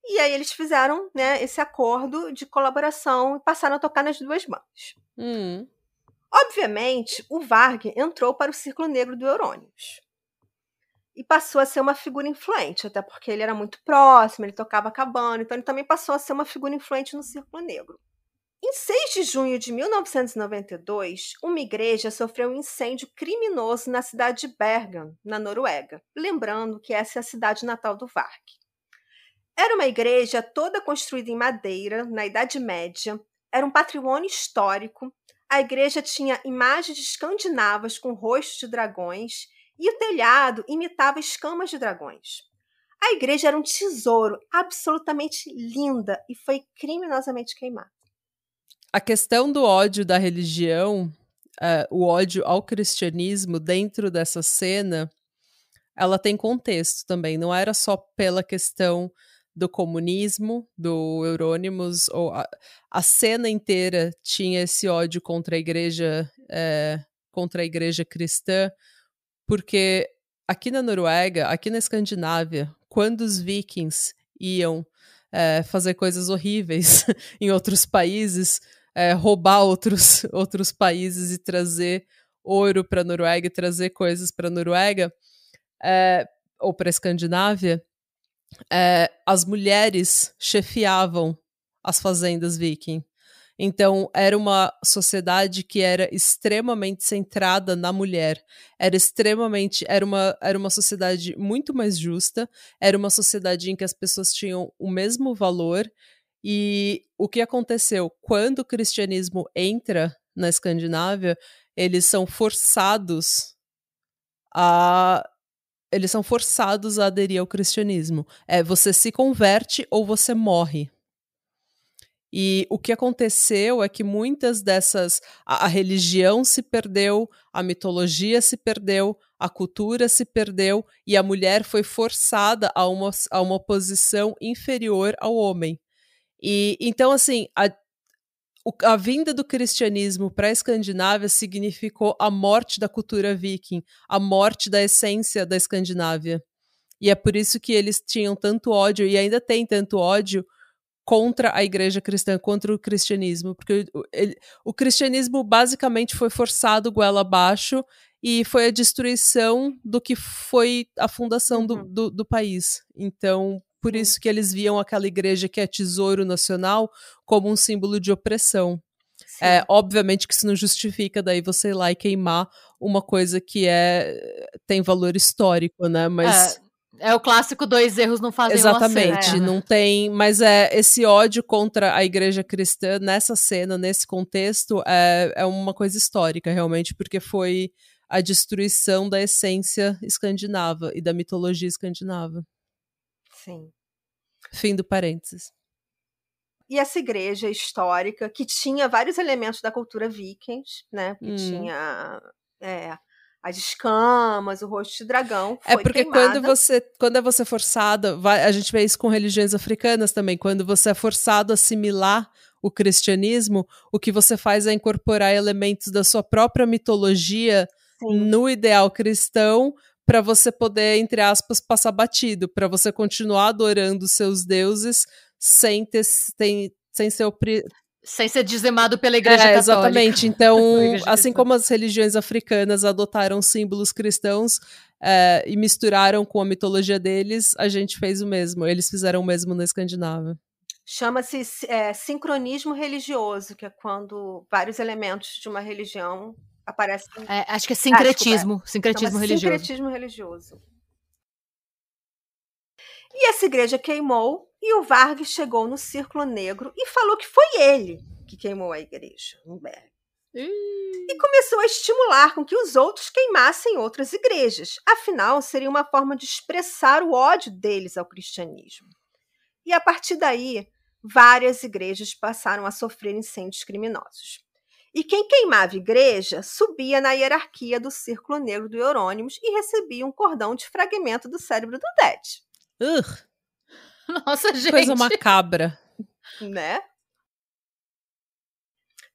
E aí eles fizeram né, esse acordo de colaboração e passaram a tocar nas duas bandas. Hum. Obviamente, o Varg entrou para o Círculo Negro do Eurônimos. E passou a ser uma figura influente, até porque ele era muito próximo, ele tocava cabana, então ele também passou a ser uma figura influente no Círculo Negro. Em 6 de junho de 1992, uma igreja sofreu um incêndio criminoso na cidade de Bergen, na Noruega. Lembrando que essa é a cidade natal do Varg. Era uma igreja toda construída em madeira, na Idade Média, era um patrimônio histórico a igreja tinha imagens escandinavas com rostos de dragões e o telhado imitava escamas de dragões. A igreja era um tesouro absolutamente linda e foi criminosamente queimada. A questão do ódio da religião, eh, o ódio ao cristianismo dentro dessa cena, ela tem contexto também. Não era só pela questão do comunismo, do Eurônimos, ou a, a cena inteira tinha esse ódio contra a igreja, eh, contra a igreja cristã, porque aqui na Noruega, aqui na Escandinávia, quando os vikings iam é, fazer coisas horríveis [laughs] em outros países, é, roubar outros, [laughs] outros países e trazer ouro para a Noruega e trazer coisas para a Noruega é, ou para a Escandinávia, é, as mulheres chefiavam as fazendas viking. Então, era uma sociedade que era extremamente centrada na mulher. Era extremamente. Era uma, era uma sociedade muito mais justa. Era uma sociedade em que as pessoas tinham o mesmo valor. E o que aconteceu? Quando o cristianismo entra na Escandinávia, eles são forçados a eles são forçados a aderir ao cristianismo. É, você se converte ou você morre. E o que aconteceu é que muitas dessas. A, a, religião se perdeu, a mitologia se perdeu, a cultura se perdeu e a mulher foi forçada a uma, a uma posição inferior ao homem. E então, assim, a, a vinda do cristianismo para a Escandinávia significou a morte da cultura viking, a morte da essência da Escandinávia. E é por isso que eles tinham tanto ódio e ainda têm tanto ódio contra a igreja cristã, contra o cristianismo, porque ele, o cristianismo basicamente foi forçado goela abaixo e foi a destruição do que foi a fundação uhum. do, do, do, país. Então, por isso que eles viam aquela igreja que é tesouro nacional como um símbolo de opressão. É, obviamente que isso não justifica daí você ir lá e queimar uma coisa que é tem valor histórico, né? Mas é é o clássico dois erros não fazem Exatamente, uma não tem, mas é esse ódio contra a igreja cristã nessa cena, nesse contexto, é, é uma coisa histórica realmente, porque foi a destruição da essência escandinava e da mitologia escandinava. Sim. Fim do parênteses. E essa igreja histórica, que tinha vários elementos da cultura vikings, né? Que Hum. tinha é, as escamas, o rosto de dragão. É porque queimada. quando você, quando é você forçado, vai- a gente vê isso com religiões africanas também, quando você é forçado a assimilar o cristianismo, o que você faz é incorporar elementos da sua própria mitologia Sim. no ideal cristão para você poder, entre aspas, passar batido, para você continuar adorando os seus deuses sem ter sem, sem ser opri- Sem ser dizimado pela igreja é, católica. exatamente. Então, [laughs] assim cristã. como as religiões africanas adotaram símbolos cristãos é, e misturaram com a mitologia deles, a gente fez o mesmo. Eles fizeram o mesmo na Escandinávia. Chama-se é, sincronismo religioso, que é quando vários elementos de uma religião aparecem. É, acho que é sincretismo. sincretismo Chama religioso. Sincretismo religioso. E essa igreja queimou e o Varg chegou no Círculo Negro e falou que foi ele que queimou a igreja. E começou a estimular com que os outros queimassem outras igrejas. Afinal, seria uma forma de expressar o ódio deles ao cristianismo. E a partir daí, várias igrejas passaram a sofrer incêndios criminosos. E quem queimava igreja subia na hierarquia do Círculo Negro do Eurônimos e recebia um cordão de fragmento do cérebro do Dead. Ugh, Nossa, gente. coisa macabra. né?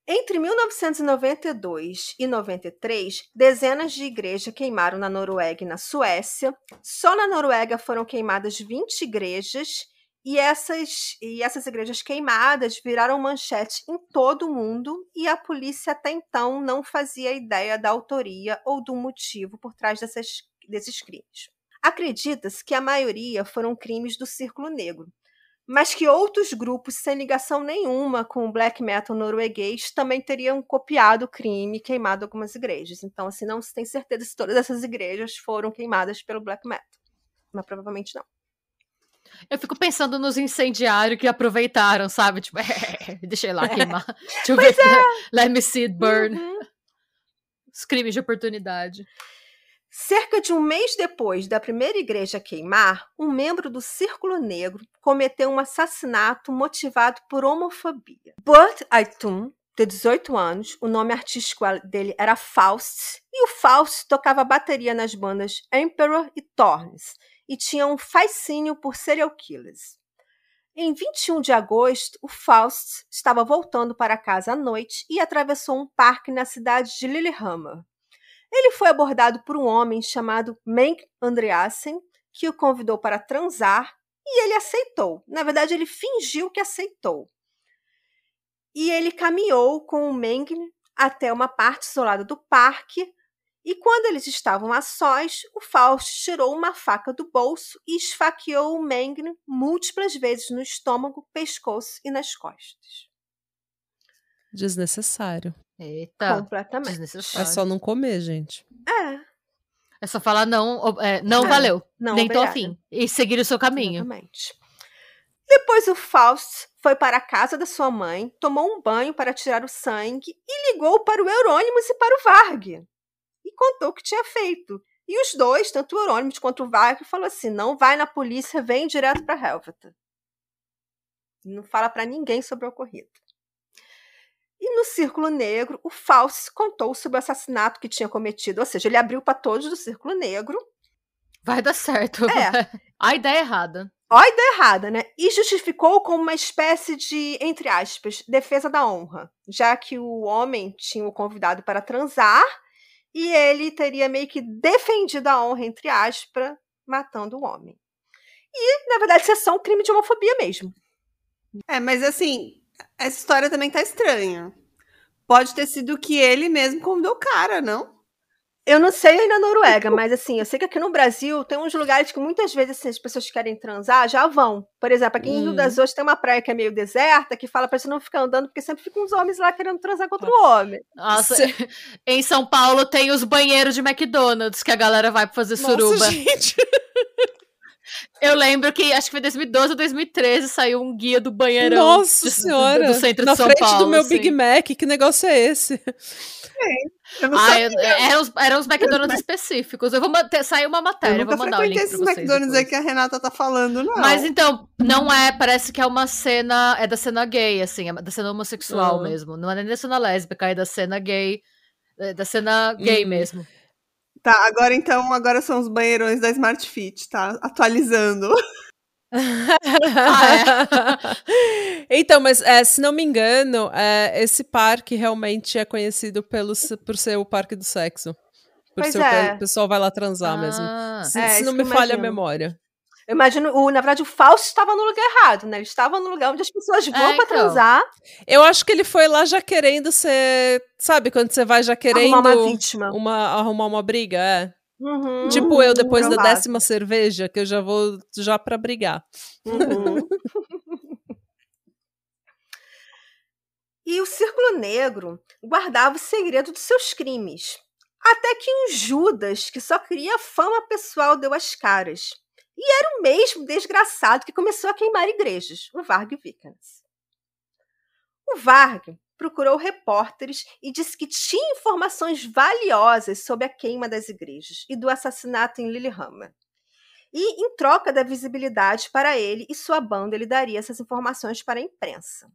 Entre 1992 e 93, dezenas de igrejas queimaram na Noruega e na Suécia. Só na Noruega foram queimadas 20 igrejas e essas, e essas igrejas queimadas viraram manchete em todo o mundo e a polícia até então não fazia ideia da autoria ou do motivo por trás dessas, desses crimes. Acredita-se que a maioria foram crimes do Círculo Negro, mas que outros grupos sem ligação nenhuma com o black metal norueguês também teriam copiado o crime e queimado algumas igrejas. Então, assim, não se tem certeza se todas essas igrejas foram queimadas pelo black metal. Mas provavelmente não. Eu fico pensando nos incendiários que aproveitaram, sabe? Tipo, [laughs] deixa eu ir lá queimar. Deixa eu ver. [laughs] Let me see it burn. Uhum. Os crimes de oportunidade. Cerca de um mês depois da primeira igreja queimar, um membro do Círculo Negro cometeu um assassinato motivado por homofobia. Burt Aitum, de 18 anos, o nome artístico dele era Faust, e o Faust tocava bateria nas bandas Emperor e Thorns, e tinha um fascínio por serial killers. Em 21 de agosto, o Faust estava voltando para casa à noite e atravessou um parque na cidade de Lillehammer. Ele foi abordado por um homem chamado Menk Andreasen, que o convidou para transar E ele aceitou. Na verdade, ele fingiu que aceitou. E ele caminhou com o Meng até uma parte isolada do parque. E quando eles estavam a sós, o Faust tirou uma faca do bolso e esfaqueou o Meng múltiplas vezes no estômago, pescoço e nas costas. Desnecessário. Eita. Completamente. É Desnecessário. só não comer, gente. É, É só falar não, é, não É, valeu. não, nem tô obrigada. afim. E seguir o seu caminho. Exatamente. Depois o Faust foi para a casa da sua mãe, tomou um banho para tirar o sangue e ligou para o Eurônimos e para o Varg. E contou o que tinha feito. E os dois, tanto o Eurônimos quanto o Varg, falou assim: não vai na polícia, vem direto para Helveta. Não fala para ninguém sobre o ocorrido. E no Círculo Negro, o Faust contou sobre o assassinato que tinha cometido, ou seja, ele abriu para todos do Círculo Negro. Vai dar certo. É. [laughs] a ideia é errada. Ó, a ideia errada, né? E justificou como uma espécie de, entre aspas, defesa da honra, já que o homem tinha o convidado para transar e ele teria meio que defendido a honra, entre aspas, matando o homem. E, na verdade, isso é só um crime de homofobia mesmo. É, mas assim, essa história também tá estranha. Pode ter sido que ele mesmo convidou o cara, não? Eu não sei aí na Noruega, mas assim, eu sei que aqui no Brasil tem uns lugares que muitas vezes assim, as pessoas que querem transar já vão. Por exemplo, aqui em Rio Hum. das Ostras tem uma praia que é meio deserta, que fala pra você não ficar andando, porque sempre ficam uns homens lá querendo transar com outro homem. Nossa, [laughs] em São Paulo tem os banheiros de McDonald's que a galera vai pra fazer suruba. Nossa, gente. [laughs] Eu lembro que acho que foi 2012 ou 2013 saiu um guia do banheirão Nossa de- senhora. do centro Na de São frente Paulo. do meu assim. Big Mac, que negócio é esse? Eu não Ah, sei. eu- eram, os, eram os McDonald's específicos. Eu vou manter, saiu uma Eu matéria, eu vou mandar o link pra esses vocês. McDonald's aí depois. que a Renata tá falando, não. Mas então, não é, parece que é uma cena, é da cena gay, assim, é da cena homossexual Ah. mesmo. Não é nem da cena lésbica, é da cena gay, é da cena gay Hum. mesmo. Tá, agora então, agora são os banheirões da Smart Fit, tá? Atualizando. [laughs] então, mas é, se não me engano, é, esse parque realmente é conhecido pelo, por ser o parque do sexo. Por Pois ser o é. o pessoal vai lá transar mesmo. Ah, Se, É, se isso não me falha a memória. Eu imagino, o, na verdade, o Fausto estava no lugar errado, né? Ele estava no lugar onde as pessoas vão É, pra então. transar, Eu acho que ele foi lá já querendo ser. Sabe, quando você vai já querendo arrumar uma vítima. uma- arrumar uma briga, é. Uhum, tipo eu, depois da décima cerveja, que eu já vou já pra brigar. Uhum. [laughs] [laughs] e o Círculo Negro guardava o segredo dos seus crimes. Até que um Judas, que só queria fama pessoal, deu as caras. E era o mesmo desgraçado que começou a queimar igrejas, o Varg Vikernes. O Varg procurou repórteres e disse que tinha informações valiosas sobre a queima das igrejas e do assassinato em Lillehammer. E, em troca da visibilidade para ele e sua banda, ele daria essas informações para a imprensa.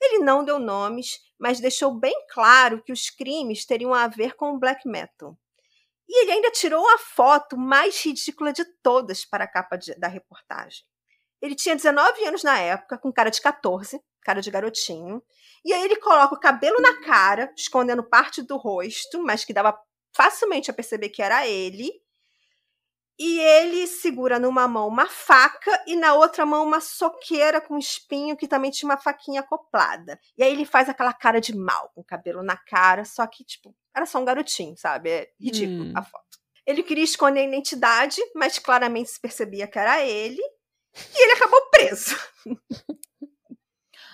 Ele não deu nomes, mas deixou bem claro que os crimes teriam a ver com o black metal. E ele ainda tirou a foto mais ridícula de todas para a capa de- da reportagem. Ele tinha 19 anos na época, com cara de 14, cara de garotinho. E aí ele coloca o cabelo na cara, escondendo parte do rosto, mas que dava facilmente a perceber que era ele. E ele segura numa mão uma faca e na outra mão uma soqueira com espinho que também tinha uma faquinha acoplada. E aí ele faz aquela cara de mal, com o cabelo na cara, só que, tipo, era só um garotinho, sabe? É ridículo Hum. a foto. Ele queria esconder a identidade, mas claramente se percebia que era ele. E ele acabou preso. [laughs]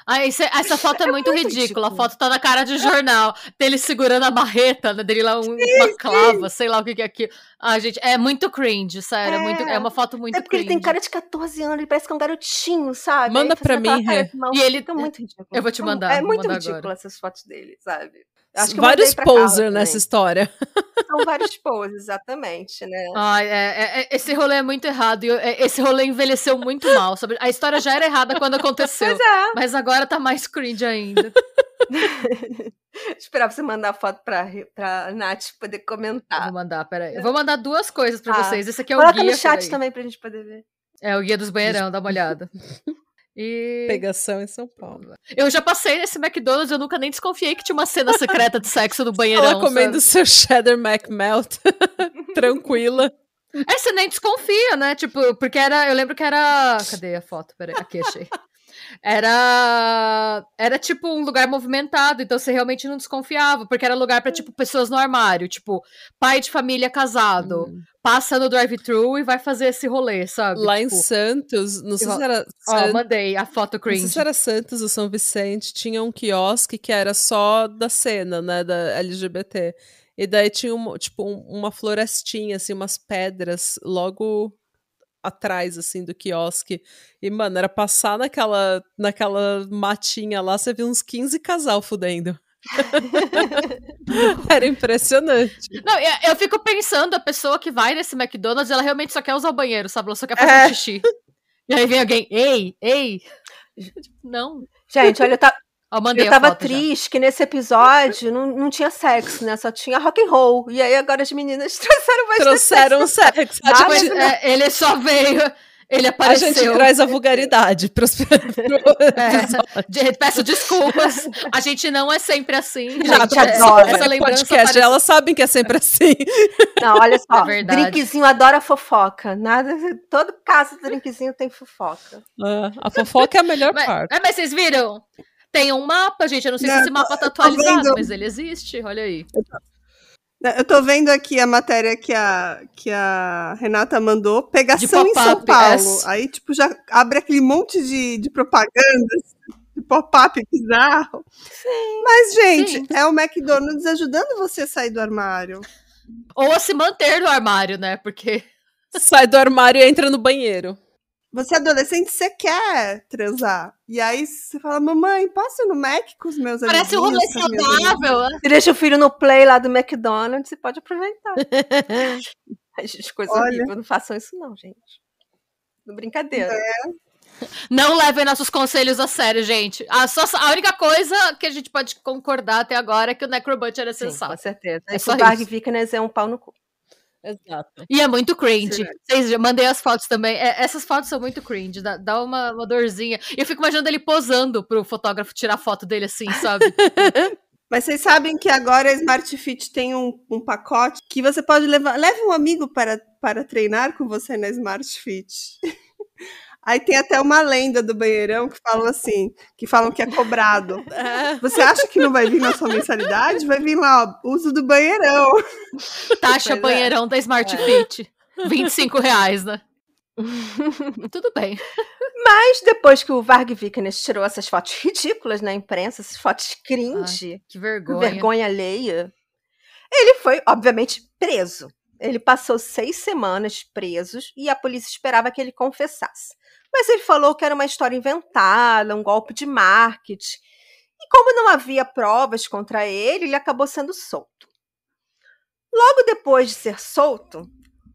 Ah, esse- essa foto é, muito, muito ridícula. A foto tá na cara de jornal. dele segurando a marreta, né, dele lá, um- uma clava, sei lá o que, que é aquilo. Ah, gente, é muito cringe, sério. É, É. muito, é uma foto muito é porque cringe. ele tem cara de 14 anos, ele parece que é um garotinho, sabe? Manda pra mim, mal. E ele- muito ridículo. Eu vou te mandar, É muito mandar ridículo agora. essas fotos dele, sabe? Acho que Vários poser nessa história. [laughs] São vários poses, exatamente, né? Ai, é, é- é- esse rolê é muito errado. E eu- é- esse rolê envelheceu muito mal. Sabe? A história já era errada quando aconteceu. [laughs] Pois é. Mas agora tá mais cringe ainda. [laughs] Esperava você mandar a foto pra, pra Nath poder Eu comentar. vou mandar, peraí. Eu vou mandar duas coisas pra Tá. vocês. Esse aqui é o Coloca guia. no chat também pra gente poder ver. É o guia dos banheirão, dá uma olhada. E Pegação em São Paulo. eu já passei nesse McDonald's, eu nunca nem desconfiei que tinha uma cena secreta de sexo no banheirão. Ela comendo sabe? seu cheddar McMelt. [laughs] Tranquila. É, você nem desconfia, né? Tipo, porque era. Eu lembro que era. Cadê a foto? Peraí, aqui achei. Era. Era tipo um lugar movimentado, então você realmente não desconfiava, porque era lugar para tipo pessoas no armário, tipo, pai de família casado, Hum. passa no drive-thru e vai fazer esse rolê, sabe? Lá em Tipo, Santos, não sei se era. Ó, San- mandei a foto Não cringe. sei se era Santos ou São Vicente, tinha um quiosque que era só da cena, né, da LGBT. E daí tinha, um, tipo, um- uma florestinha, assim, umas pedras logo atrás, assim, do quiosque. E, mano, era passar naquela, naquela matinha lá, você viu uns 15 casal fudendo. [laughs] era impressionante. Não, eu, eu fico pensando, a pessoa que vai nesse McDonald's, ela realmente só quer usar o banheiro, sabe? Ela só quer fazer É. um xixi. E aí vem alguém, ei, ei. Não. Gente, olha, eu, ta- Ó, mandei eu a tava foto já. triste que nesse episódio não, não tinha sexo, né? Só tinha rock and roll. E aí agora as meninas [laughs] trouxeram bastante Trouxeram sexo. A Nada gente, Mas, é, ele só veio, ele a apareceu. gente traz a vulgaridade pros [laughs] É, de- peço desculpas. A gente não é sempre assim. Já, gente, tá é- essa é lembrança podcast, apareceu- elas sabem que é sempre assim. Não, olha só. É verdade. drinkzinho adora fofoca. Nada, todo caso do drinkzinho tem fofoca. Ah, a fofoca é a melhor Mas, parte. é, mas vocês viram? Tem um mapa, gente. Eu não sei Não, se esse mapa tá atualizado, vendo. mas ele existe. Olha aí. Eu tô vendo aqui a matéria que a, que a Renata mandou. Pegação em São pop-up, Paulo. Aí, tipo, já abre aquele monte de, de propagandas, de pop-up bizarro. Mas, gente, Sim. é o McDonald's ajudando você a sair do armário. Ou a se manter no armário, né? Porque. Sai do armário e entra no banheiro. Você é adolescente, você quer transar. E aí você fala, mamãe, posso ir no Mac com os meus Parece um rolê amiguinhos, com as minhas amigas?" saudável. né? Você deixa o filho no play lá do McDonald's e pode aproveitar. [laughs] Ai, gente, coisa Olha. horrível. Não façam isso, não, gente. No brincadeira. Não levem nossos conselhos a sério, gente. A, só, a única coisa que a gente pode concordar até agora é que o Necrobutcher é Sim, com sensato. certeza. É É só o. Vikernes é um pau no cu. Exato. E é muito cringe. Vocês mandei as fotos também. É, essas fotos são muito cringe. Dá, dá uma, uma dorzinha. E eu fico imaginando ele posando pro fotógrafo tirar foto dele assim, sabe? [laughs] Mas vocês sabem que agora a Smart Fit tem um, um pacote que você pode levar. Leve um amigo para, para treinar com você na Smart Fit. [laughs] Aí tem até uma lenda do banheirão que falam assim, que falam que é cobrado. [laughs] É. Você acha que não vai vir na sua mensalidade? Vai vir lá, ó, uso do banheirão. Taxa Pois é. banheirão da Smart Fit. 25 reais, né? [laughs] Tudo bem. Mas depois que o Varg Vikernes tirou essas fotos ridículas na imprensa, essas fotos cringe, Que com vergonha. vergonha alheia, ele foi, obviamente, preso. Ele passou seis semanas presos e a polícia esperava que ele confessasse. Mas ele falou que era uma história inventada, um golpe de marketing. E como não havia provas contra ele, ele acabou sendo solto. Logo depois de ser solto,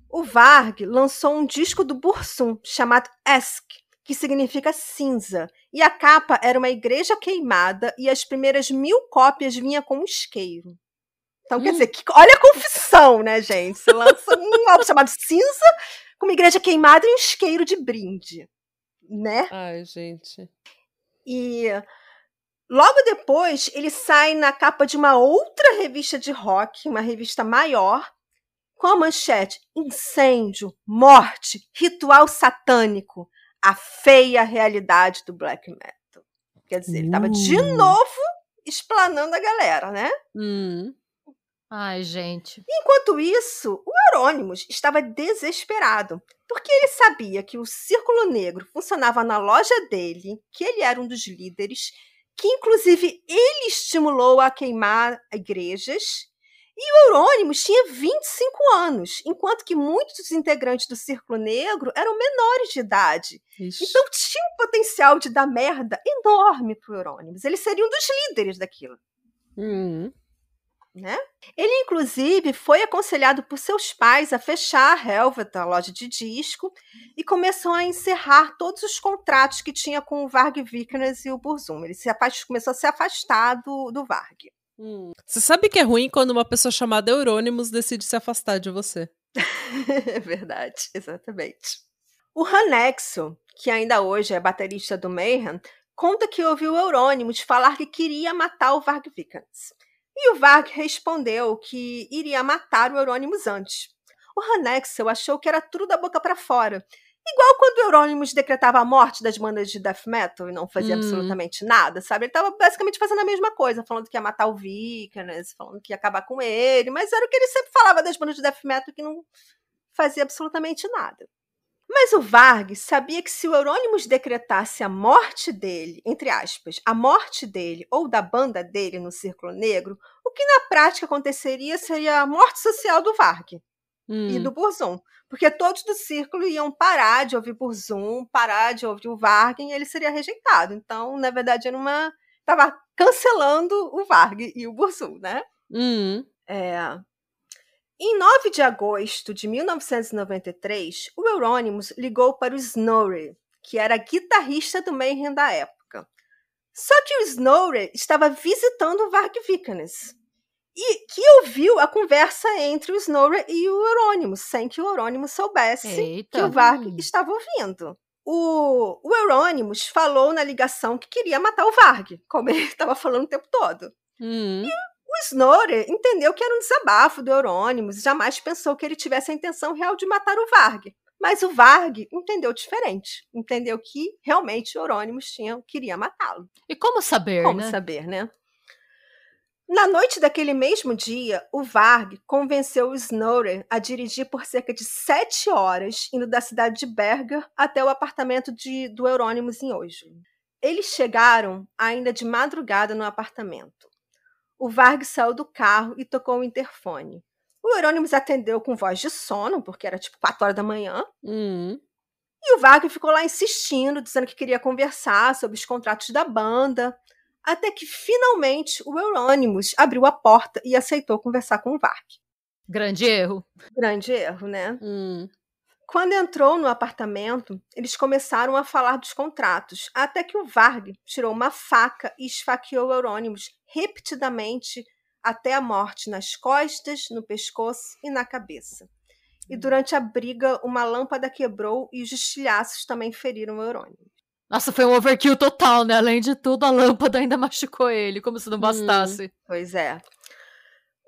o Varg lançou um disco do Bursum chamado Esk, que significa cinza. E a capa era uma igreja queimada e as primeiras mil cópias vinham com um isqueiro. Então, quer Hum. dizer, que, olha a confissão, né, gente? Você lança um [laughs] álbum chamado Cinza com uma igreja queimada e um isqueiro de brinde, né? Ai, gente. E logo depois ele sai na capa de uma outra revista de rock, uma revista maior, com a manchete Incêndio, Morte, Ritual Satânico, a feia realidade do black metal. Quer dizer, ele tava de Uh. novo explanando a galera, né? Hum. Ai, gente. Enquanto isso, o Eurônimos estava desesperado, porque ele sabia que o Círculo Negro funcionava na loja dele, que ele era um dos líderes, que inclusive ele estimulou a queimar igrejas, e o Eurônimos tinha 25 anos, enquanto que muitos dos integrantes do Círculo Negro eram menores de idade. Ixi. Então tinha um potencial de dar merda enorme pro Eurônimos. Ele seria um dos líderes daquilo Hum. né? Ele, inclusive, foi aconselhado por seus pais a fechar a Helvet, a loja de disco, e começou a encerrar todos os contratos que tinha com o Varg Vikernes e o Burzum. Ele se afast... começou a se afastar do, do Varg. Hum. Você sabe que é ruim quando uma pessoa chamada Eurônimos decide se afastar de você. [laughs] É verdade, exatamente. O Hanexo, que ainda hoje é baterista do Mayhem, conta que ouviu Eurônimos falar que queria matar o Varg Vikernes. E o Varg respondeu que iria matar o Eurônimos antes. o Hanexel achou que era tudo da boca para fora. Igual quando o Euronymous decretava a morte das bandas de death metal e não fazia Hum. absolutamente nada, sabe? Ele tava basicamente fazendo a mesma coisa, falando que ia matar o Vikernes, falando que ia acabar com ele, mas era o que ele sempre falava das bandas de death metal que não fazia absolutamente nada. Mas o Varg sabia que se o Euronymous decretasse a morte dele, entre aspas, a morte dele ou da banda dele no Círculo Negro, o que na prática aconteceria seria a morte social do Varg Hum. e do Burzum. Porque todos do círculo iam parar de ouvir Burzum, parar de ouvir o Varg e ele seria rejeitado. Então, na verdade, era uma. Tava cancelando o Varg e o Burzum, né? Hum. É. Em 9 de agosto de 1993, o Euronymous ligou para o Snorri, que era guitarrista do Mayhem da época. Só que o Snorri estava visitando o Varg Vikernes e que ouviu a conversa entre o Snorri e o Euronymous, sem que o Euronymous soubesse que Eita. o Varg estava ouvindo. O, o Euronymous falou na ligação que queria matar o Varg, como ele [laughs] estava falando o tempo todo. Hum. O Snorri entendeu que era um desabafo do Euronymous e jamais pensou que ele tivesse a intenção real de matar o Varg. Mas o Varg entendeu diferente. Entendeu que realmente o Euronymous tinha, queria matá-lo. E como saber, Como né? saber, né? Na noite daquele mesmo dia, o Varg convenceu o Snorri a dirigir por cerca de sete horas, indo da cidade de Berger até o apartamento de, do Euronymous em Oslo. Eles chegaram ainda de madrugada no apartamento. O Varg saiu do carro e tocou o interfone. O Euronymous atendeu com voz de sono, porque era tipo quatro horas da manhã, Hum. e o Varg ficou lá insistindo, dizendo que queria conversar sobre os contratos da banda, até que finalmente o Euronymous abriu a porta e aceitou conversar com o Varg. Grande erro. Grande erro, né? Hum. Quando entrou no apartamento, eles começaram a falar dos contratos, até que o Varg tirou uma faca e esfaqueou o Euronymous repetidamente até a morte nas costas, no pescoço e na cabeça. E durante a briga, uma lâmpada quebrou e os estilhaços também feriram o Euronymous. Nossa, foi um overkill total, né? Além de tudo, a lâmpada ainda [laughs] machucou ele, como se não bastasse. Pois é.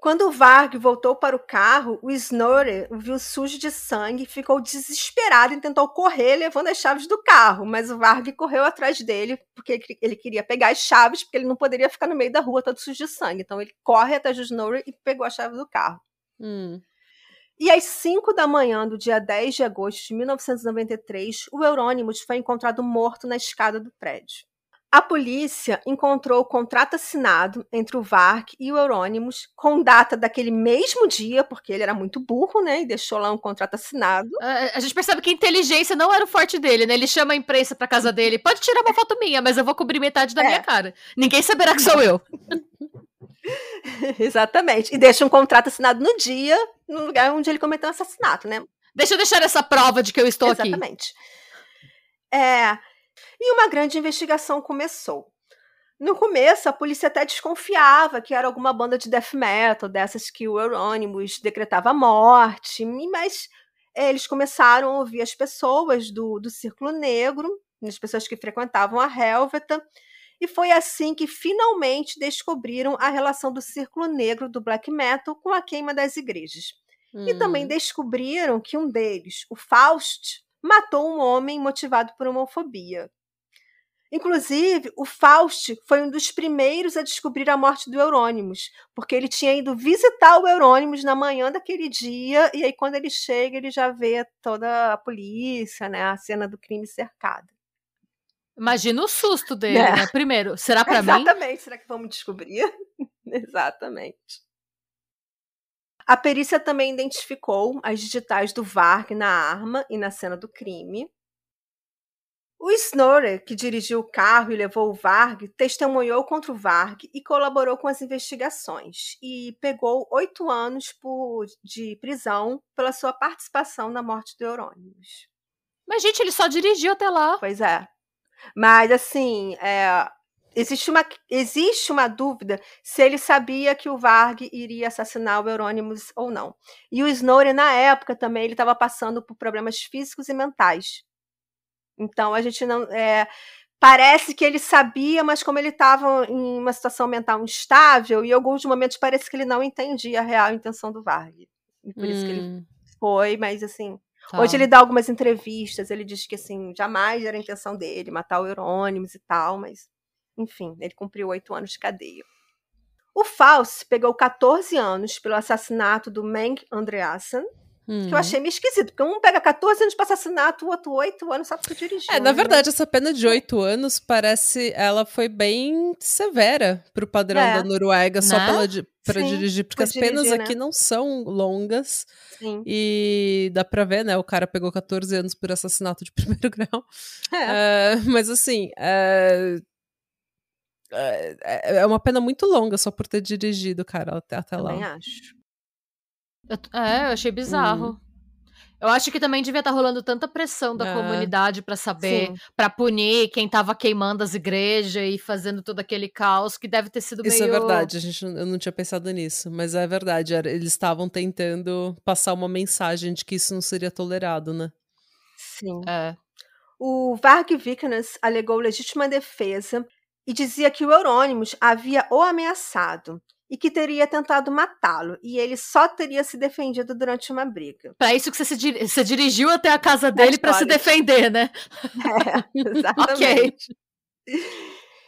Quando o Varg voltou para o carro, o Snorri o viu sujo de sangue, ficou desesperado e tentou correr levando as chaves do carro. Mas o Varg correu atrás dele porque ele- queria pegar as chaves, porque ele não poderia ficar no meio da rua todo sujo de sangue. Então ele corre atrás do Snorri e pegou a chave do carro. Hum. E às 5 da manhã do dia 10 de agosto de 1993, o Euronymous foi encontrado morto na escada do prédio. A polícia encontrou o contrato assinado entre o Varg e o Euronymous, com data daquele mesmo dia, porque ele era muito burro, né? E deixou lá um contrato assinado. A, a gente percebe que inteligência não era o forte dele, né? Ele chama a imprensa pra casa dele. Pode tirar uma foto minha, mas eu vou cobrir metade da É. minha cara. Ninguém saberá que sou eu. [laughs] Exatamente. E deixa um contrato assinado no dia, no lugar onde ele cometeu o assassinato, né? Deixa eu deixar essa prova de que eu estou aqui. Exatamente. É, e uma grande investigação começou. No começo, a polícia até desconfiava que era alguma banda de death metal, dessas que o Euronymous decretava morte, mas é, eles começaram a ouvir as pessoas do, do Círculo Negro, as pessoas que frequentavam a Helveta, e foi assim que finalmente descobriram a relação do Círculo Negro do black metal com a queima das igrejas. E também Hum. descobriram que um deles, o Faust, matou um homem motivado por homofobia. Inclusive, o Faust foi um dos primeiros a descobrir a morte do Eurônimos, porque ele tinha ido visitar o Eurônimos na manhã daquele dia, e aí quando ele chega, ele já vê toda a polícia, né, a cena do crime cercada. Imagina o susto dele, É. né? Primeiro, será [laughs] pra mim? Exatamente, será que vamos descobrir? [laughs] Exatamente. A perícia também identificou as digitais do Varg na arma e na cena do crime. O Snorre, que dirigiu o carro e levou o Varg, testemunhou contra o Varg e colaborou com as investigações. E pegou oito anos por- de prisão pela sua participação na morte do Eurônimos. Mas, gente, ele só dirigiu até lá. Pois é. Mas, assim, é, existe, uma, existe uma dúvida se ele sabia que o Varg iria assassinar o Euronymous ou não. E o Snorri, na época, também ele estava passando por problemas físicos e mentais. Então, a gente não. é, parece que ele sabia, mas como ele estava em uma situação mental instável, em alguns momentos parece que ele não entendia a real intenção do Varg. E por isso que ele Hum. Foi, mas assim. Tá. Hoje ele dá algumas entrevistas, ele diz que assim, jamais era a intenção dele matar o Eurônimos e tal, mas enfim, ele cumpriu oito anos de cadeia. O Faust pegou 14 anos pelo assassinato do Meng Andreasen, que eu achei meio esquisito, porque um pega 14 anos para assassinato, o outro 8 anos só porque dirigiu. É, na né? verdade, essa pena de oito anos parece. Ela foi bem severa pro padrão É. da Noruega, só Né? Sim, dirigir, porque por as penas dirigir, né? aqui não são longas. Sim. E dá pra ver, né? O cara pegou 14 anos por assassinato de [laughs] primeiro grau. É. É, mas assim. É, é, é uma pena muito longa só por ter dirigido, cara, até, até lá. Também acho. Eu é, eu achei bizarro. Eu acho que também devia estar rolando tanta pressão da É. comunidade pra saber, pra punir quem tava queimando as igrejas e fazendo todo aquele caos, que deve ter sido Isso meio... é verdade, a gente, eu não tinha pensado nisso, mas é verdade, era- eles estavam tentando passar uma mensagem de que isso não seria tolerado, né? Sim. É. O Varg Vikernes alegou legítima defesa e dizia que o Eurônimos havia o ameaçado e que teria tentado matá-lo, e ele só teria se defendido durante uma briga. Pra isso que você se dir- você dirigiu até a casa dele pra se defender, né? [laughs] É, [laughs] exatamente.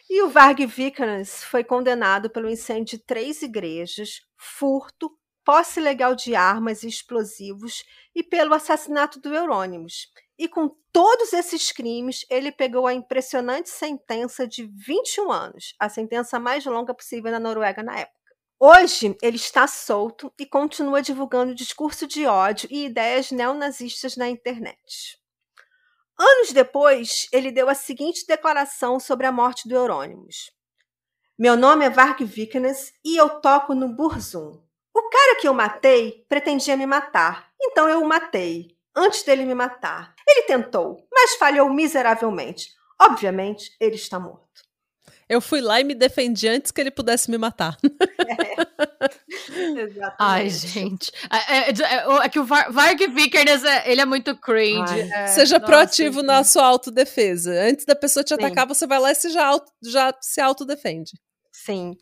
E o Varg Vikernes foi condenado pelo incêndio de três igrejas, furto, posse ilegal de armas e explosivos e pelo assassinato do Eurônimos. E com todos esses crimes, ele pegou a impressionante sentença de 21 anos, a sentença mais longa possível na Noruega na época. Hoje, ele está solto e continua divulgando discurso de ódio e ideias neonazistas na internet. Anos depois, ele deu a seguinte declaração sobre a morte do Eurônimos. Meu nome é Varg Vikernes e eu toco no Burzum. O cara que eu matei pretendia me matar, então eu o matei, antes dele me matar. Ele tentou, mas falhou miseravelmente. Obviamente, ele está morto. Eu fui lá e me defendi antes que ele pudesse me matar. [laughs] [laughs] Exatamente. Ai, gente. É, é- é- é que o Var- Varg Vikernes, é- ele é muito cringe. Ai. é, Seja nossa, proativo gente. na sua autodefesa. Antes da pessoa te Sim. atacar, você vai lá e você já, auto- já se autodefende. Sim.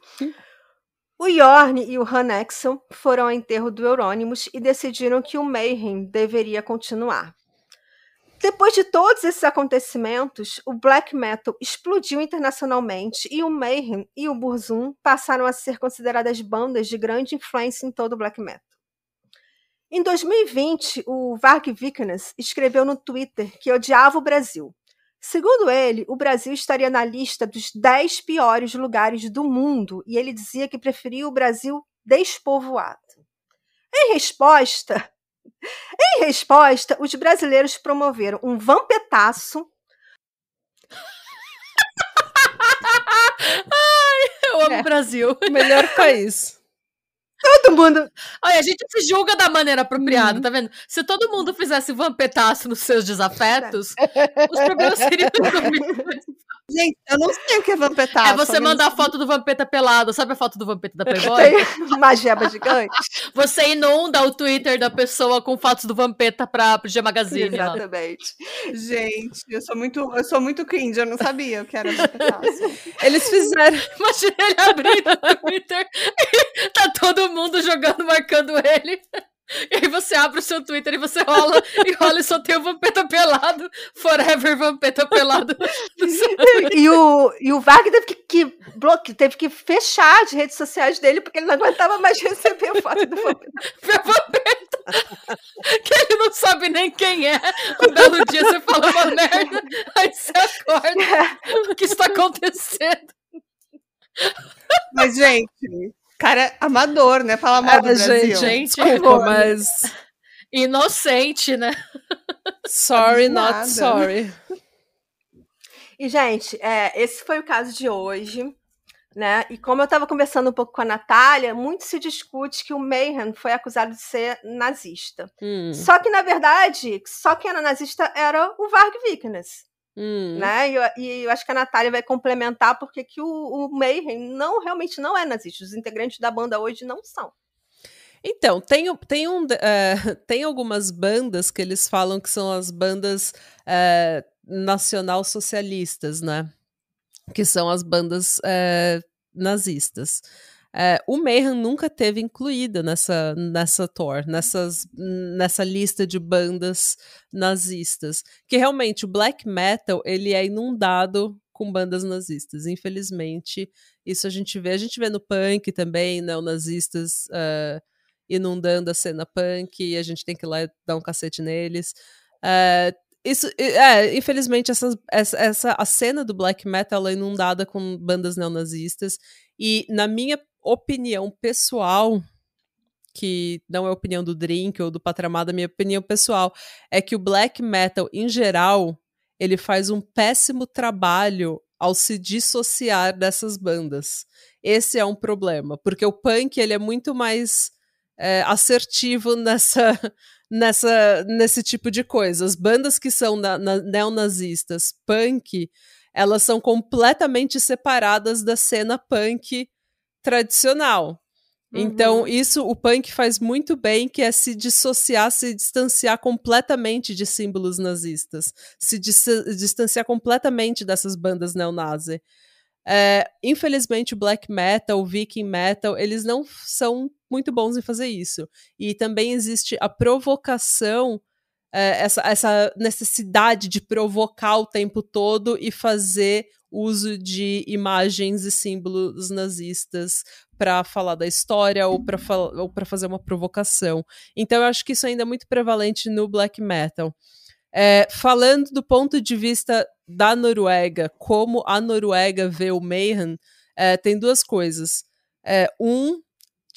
O Yorn e o Hanexon foram ao enterro do Eurônimos e decidiram que o Mayhem deveria continuar. Depois de todos esses acontecimentos, o black metal explodiu internacionalmente e o Mayhem e o Burzum passaram a ser consideradas bandas de grande influência em todo o black metal. Em 2020, o Varg Vikernes escreveu no Twitter que odiava o Brasil. Segundo ele, o Brasil estaria na lista dos 10 piores lugares do mundo e ele dizia que preferia o Brasil despovoado. Em resposta, [laughs] em resposta, os brasileiros promoveram um vampetaço [laughs] Eu amo É. o Brasil. O melhor país. Todo mundo. Olha, a gente se julga da maneira apropriada, Uhum. tá vendo? Se todo mundo fizesse vampetaço nos seus desafetos, [laughs] os problemas seriam resolvidos. Gente, eu não sei o que é vampetaço. É você mandar a foto do vampeta pelado. Sabe a foto do vampeta da Playboy? Uma [laughs] gigante. [laughs] Você inunda o Twitter da pessoa com fotos do vampeta pra pro G Magazine. lá. Exatamente. Gente, eu sou muito, eu sou muito cringe, eu não sabia o que era vampetaço. Eles fizeram. [laughs] Imagina ele abrindo o Twitter e tá todo mundo jogando, marcando ele. [laughs] E aí você abre o seu Twitter e você rola e rola e só tem o Vampeta pelado. Forever Vampeta pelado. [laughs] E o, e o Varg teve que, que bloque, teve que fechar as redes sociais dele porque ele não aguentava mais [laughs] receber foto do. Meu Vampeta. Que ele não sabe nem quem é. Um belo dia você fala uma merda, aí você acorda. O que está acontecendo? Mas, gente, cara amador, né? Fala mal do Ah, Brasil. gente, Gente, Desculpa, mas. inocente, né? Sorry, not sorry. E, gente, é, esse foi o caso de hoje. Né? E como eu estava conversando um pouco com a Natália, muito se discute que o Mayhem foi acusado de ser nazista. Hum, Só que, na verdade, só quem era nazista era o Varg Vikernes. Hum. Né? E, eu, e eu acho que a Natália vai complementar porque que o, o Mayhem não, realmente não é nazista. Os integrantes da banda hoje não são. Então, tem, tem, um, eh, [laughs] tem algumas bandas que eles falam que são as bandas eh, nacional-socialistas, né? Que são as bandas eh, nazistas. É, o Mayhem nunca teve incluída nessa, nessa tour, nessas, nessa lista de bandas nazistas. Que realmente o black metal ele é inundado com bandas nazistas. Infelizmente, isso a gente vê. A gente vê no punk também, neonazistas uh, inundando a cena punk, e a gente tem que ir lá dar um cacete neles. Uh, isso, é, infelizmente, essa, essa, essa, a cena do black metal é inundada com bandas neonazistas. E, na minha opinião pessoal, que não é opinião do Drink ou do Patramada, minha opinião pessoal é que o black metal, em geral, ele faz um péssimo trabalho ao se dissociar dessas bandas. Esse é um problema, porque o punk ele é muito mais é, assertivo [laughs] nessa, nessa, nesse tipo de coisa. As bandas que são na, na, neonazistas, punk, elas são completamente separadas da cena punk tradicional. Então, uhum. isso o punk faz muito bem, que é se dissociar, se distanciar completamente de símbolos nazistas, se dis distanciar completamente dessas bandas neonazi. É, infelizmente, o black metal, o viking metal, eles não são muito bons em fazer isso. E também existe a provocação, é, essa, essa necessidade de provocar o tempo todo e fazer uso de imagens e símbolos nazistas para falar da história ou para fazer uma provocação. Então eu acho que isso ainda é muito prevalente no black metal. É, falando do ponto de vista da Noruega, como a Noruega vê o Mayhem, é, tem duas coisas. É, um,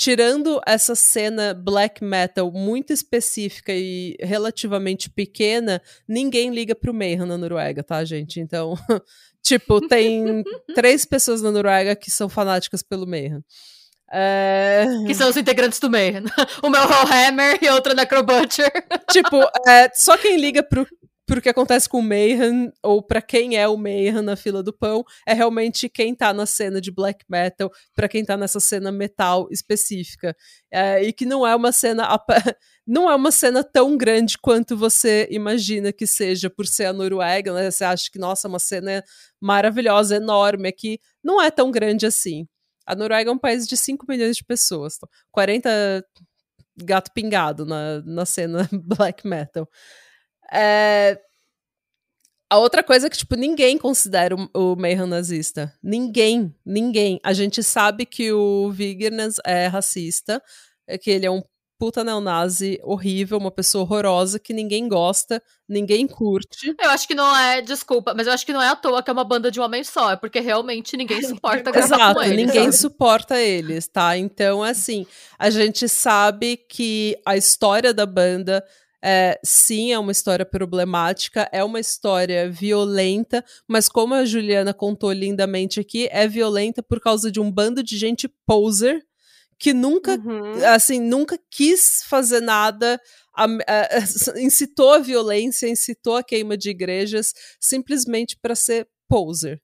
tirando essa cena black metal muito específica e relativamente pequena, ninguém liga pro Mayhem na Noruega, tá, gente? Então, [laughs] tipo, tem [laughs] três pessoas na Noruega que são fanáticas pelo Mayhem. É... Que são os integrantes do Mayhem. [laughs] O meu Hellhammer e outro Necrobutcher. Tipo, é, só quem liga pro, pro que acontece com o Mayhem, ou para quem é o Mayhem na fila do pão, é realmente quem tá na cena de black metal, para quem tá nessa cena metal específica. É, e que não é uma cena. [laughs] Não é uma cena tão grande quanto você imagina que seja por ser a Noruega, né? Você acha que, nossa, uma cena maravilhosa, enorme aqui. Não é tão grande assim. A Noruega é um país de 5 milhões de pessoas. 40 gato pingado na, na cena [laughs] black metal. É... A outra coisa é que, tipo, ninguém considera o, o Mayhem nazista. Ninguém, ninguém. A gente sabe que o Vigernes é racista, é que ele é um puta neonazi horrível, uma pessoa horrorosa que ninguém gosta, ninguém curte. Eu acho que não é, desculpa, mas eu acho que não é à toa que é uma banda de um homem só, é porque realmente ninguém [laughs] suporta gravar Exato, com eles. ninguém suporta eles, tá? Então, assim, a gente sabe que a história da banda é, sim, é uma história problemática, é uma história violenta, mas como a Juliana contou lindamente aqui, é violenta por causa de um bando de gente poser que nunca, uhum. assim, nunca quis fazer nada, a, a, [laughs] incitou a violência, incitou a queima de igrejas, simplesmente para ser poser.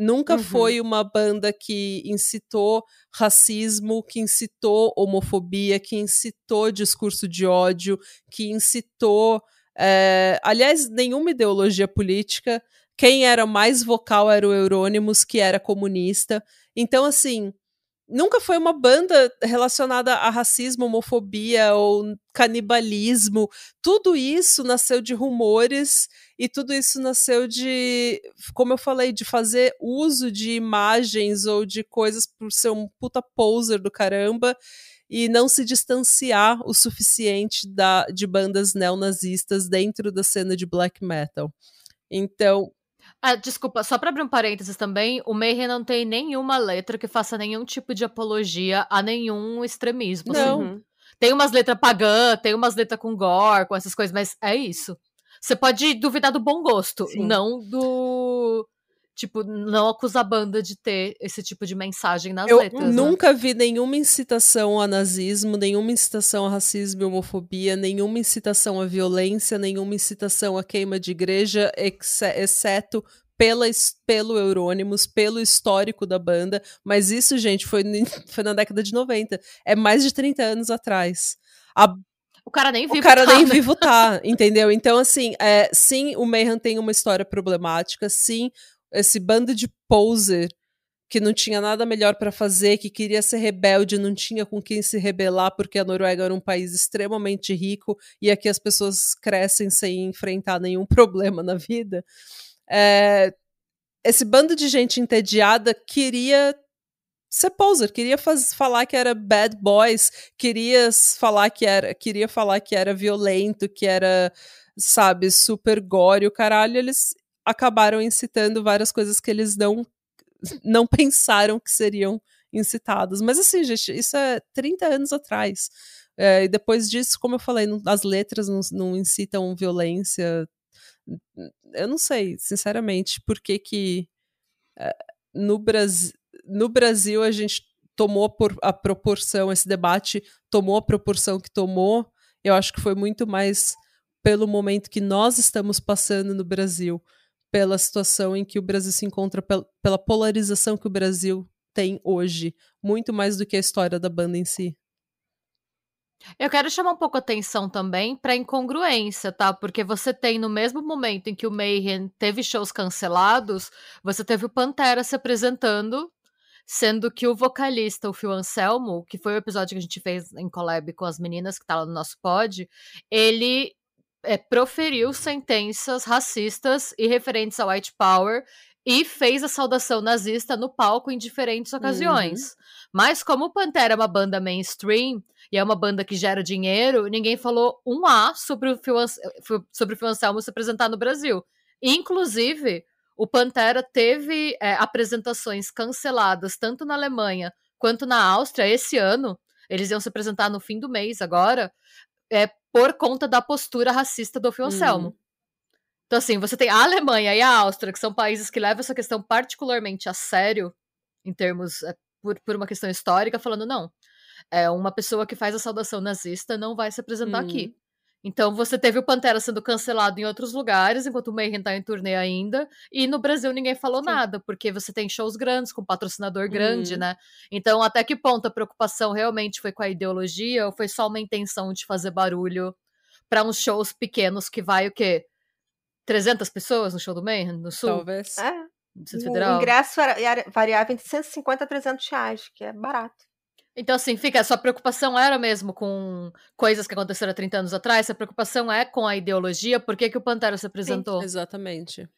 Nunca uhum. foi uma banda que incitou racismo, que incitou homofobia, que incitou discurso de ódio, que incitou. É... aliás, nenhuma ideologia política. Quem era mais vocal era o Eurônimos, que era comunista. Então, assim, nunca foi uma banda relacionada a racismo, homofobia ou canibalismo. Tudo isso nasceu de rumores e tudo isso nasceu de, como eu falei, de fazer uso de imagens ou de coisas por ser um puta poser do caramba e não se distanciar o suficiente da, de bandas neonazistas dentro da cena de black metal. Então, ah, desculpa, só para abrir um parênteses também, o Mayhem não tem nenhuma letra que faça nenhum tipo de apologia a nenhum extremismo. Assim. Não. Assim. Tem umas letras pagã, tem umas letras com gore, com essas coisas, mas é isso. Você pode duvidar do bom gosto, Sim. não do Tipo, não acusa a banda de ter esse tipo de mensagem nas eu letras. Eu né? nunca né? vi nenhuma incitação a nazismo, nenhuma incitação a racismo e homofobia, nenhuma incitação à violência, nenhuma incitação à queima de igreja, exceto pela, pelo Eurônimos, pelo histórico da banda. Mas isso, gente, foi, [laughs] foi na década de 90. É mais de 30 anos atrás. A o cara nem vivo O cara tá, nem né? vivo tá, [laughs] entendeu? Então, assim, é, sim, o Mayhem tem uma história problemática, sim, esse bando de poser que não tinha nada melhor para fazer, que queria ser rebelde, não tinha com quem se rebelar, porque a Noruega era um país extremamente rico e aqui as pessoas crescem sem enfrentar nenhum [laughs] problema na vida. É, esse bando de gente entediada queria ser poser, queria faz, falar que era bad boys, queria falar que era, queria falar que era violento, que era, sabe, super gore, o caralho, eles acabaram incitando várias coisas que eles não [laughs] não pensaram que seriam incitados. Mas assim, gente, isso é 30 anos atrás. É, e depois disso, como eu falei, não, as letras não, não, incitam violência. Eu não sei, sinceramente, por que que é, no, Brasil, no Brasil a gente tomou por, a proporção, esse debate tomou a proporção que tomou. Eu acho que foi muito mais pelo momento que nós estamos passando no Brasil pela situação em que o Brasil se encontra, pela polarização que o Brasil tem hoje, muito mais do que a história da banda em si. Eu quero chamar um pouco a atenção também para incongruência, tá? Porque você tem no mesmo momento em que o Mayhem teve shows cancelados, você teve o Pantera se apresentando, sendo que o vocalista, o Phil Anselmo, que foi o episódio que a gente fez em collab com as meninas que tá lá no nosso pod, ele é, proferiu sentenças racistas e referentes ao white power e fez a saudação nazista no palco em diferentes ocasiões. Uhum. Mas como o Pantera é uma banda mainstream e é uma banda que gera dinheiro, ninguém falou um A sobre o Phil, sobre o Phil Anselmo se apresentar no Brasil. Inclusive, o Pantera teve é, apresentações canceladas tanto na Alemanha quanto na Áustria esse ano. Eles iam se apresentar no fim do mês agora, é, por conta da postura racista do Phil Anselmo. Uhum. Então, assim, você tem a Alemanha e a Áustria, que são países que levam essa questão particularmente a sério, em termos, é, por, por uma questão histórica, falando, não, é uma pessoa que faz a saudação nazista não vai se apresentar uhum. aqui. Então você teve o Pantera sendo cancelado em outros lugares, enquanto o Mayhem tá em turnê ainda, e no Brasil ninguém falou Sim. nada, porque você tem shows grandes, com patrocinador grande, uhum. né? Então, até que ponto a preocupação realmente foi com a ideologia ou foi só uma intenção de fazer barulho para uns shows pequenos que vai o quê? 300 pessoas no show do Mayhem, no Sul? Talvez. É. O ingresso era, variava entre 150 a 300 reais, que é barato. Então, assim, fica, a sua preocupação era mesmo com coisas que aconteceram há 30 anos atrás? A preocupação é com a ideologia? Por que, que o Pantera se apresentou? Sim, exatamente.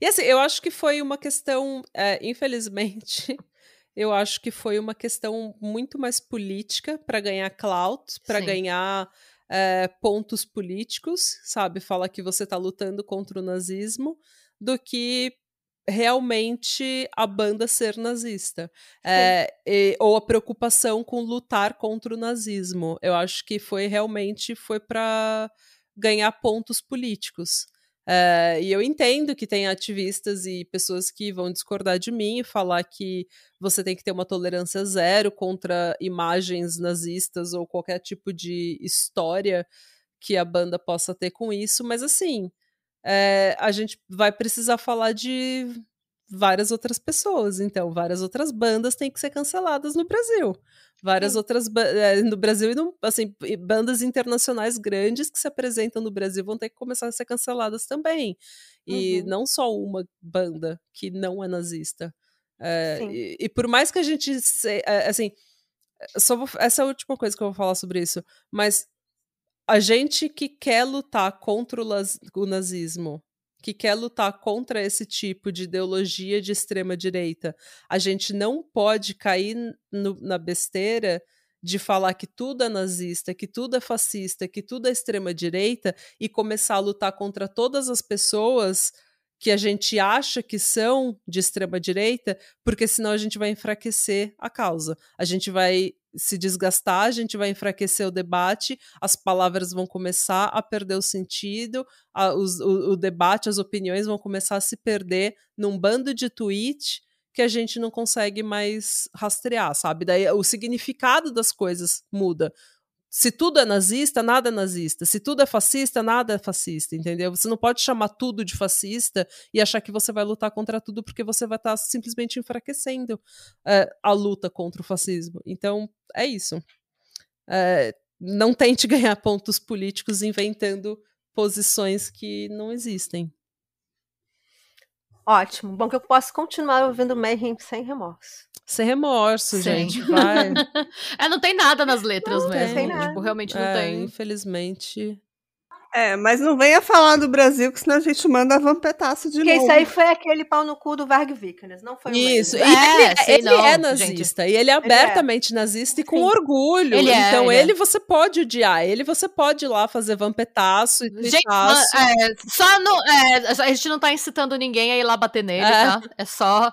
E assim, eu acho que foi uma questão, é, infelizmente, [laughs] eu acho que foi uma questão muito mais política para ganhar clout, para ganhar é, pontos políticos, sabe? Fala que você está lutando contra o nazismo, do que realmente a banda ser nazista. É, e, ou a preocupação com lutar contra o nazismo. Eu acho que foi realmente foi para ganhar pontos políticos. É, e eu entendo que tem ativistas e pessoas que vão discordar de mim e falar que você tem que ter uma tolerância zero contra imagens nazistas ou qualquer tipo de história que a banda possa ter com isso, mas assim, é, a gente vai precisar falar de várias outras pessoas. Então, várias outras bandas têm que ser canceladas no Brasil. Várias Sim. outras é, no Brasil e no, assim, bandas internacionais grandes que se apresentam no Brasil vão ter que começar a ser canceladas também. E uhum. não só uma banda que não é nazista. É, e, e, por mais que a gente se, assim, só vou, essa é a última coisa que eu vou falar sobre isso, mas a gente que quer lutar contra o, nazismo, que quer lutar contra esse tipo de ideologia de extrema direita, a gente não pode cair no, na besteira de falar que tudo é nazista, que tudo é fascista, que tudo é extrema direita e começar a lutar contra todas as pessoas que a gente acha que são de extrema direita, porque senão a gente vai enfraquecer a causa. A gente vai se desgastar, a gente vai enfraquecer o debate, as palavras vão começar a perder o sentido, a, os, o, o, debate, as opiniões vão começar a se perder num bando de tweet que a gente não consegue mais rastrear, sabe? Daí o significado das coisas muda se tudo é nazista, nada é nazista. Se tudo é fascista, nada é fascista, entendeu? Você não pode chamar tudo de fascista e achar que você vai lutar contra tudo porque você vai estar tá simplesmente enfraquecendo é, a luta contra o fascismo. Então, é isso. É, não tente [laughs] ganhar pontos políticos inventando posições que não existem. Ótimo. Bom que eu posso continuar ouvindo Mayhem sem remorso. Sem remorso, Sim. gente. Vai. [laughs] É, não tem nada nas letras Não mesmo. tem nada. Tipo, realmente não É, tem. infelizmente. É, mas não venha falar do Brasil, que senão a gente manda vampetaço de Porque novo. isso aí foi aquele pau no cu do Varg Vikernes, não foi o Isso. E. É, ele, sei ele não, é gente. nazista. E ele é abertamente nazista e com Sim. orgulho. Ele é, então ele é. ele você pode odiar. Ele você pode ir lá fazer vampetaço e Gente, é, só não, é, a gente não tá incitando ninguém a ir lá bater nele, É. tá? É só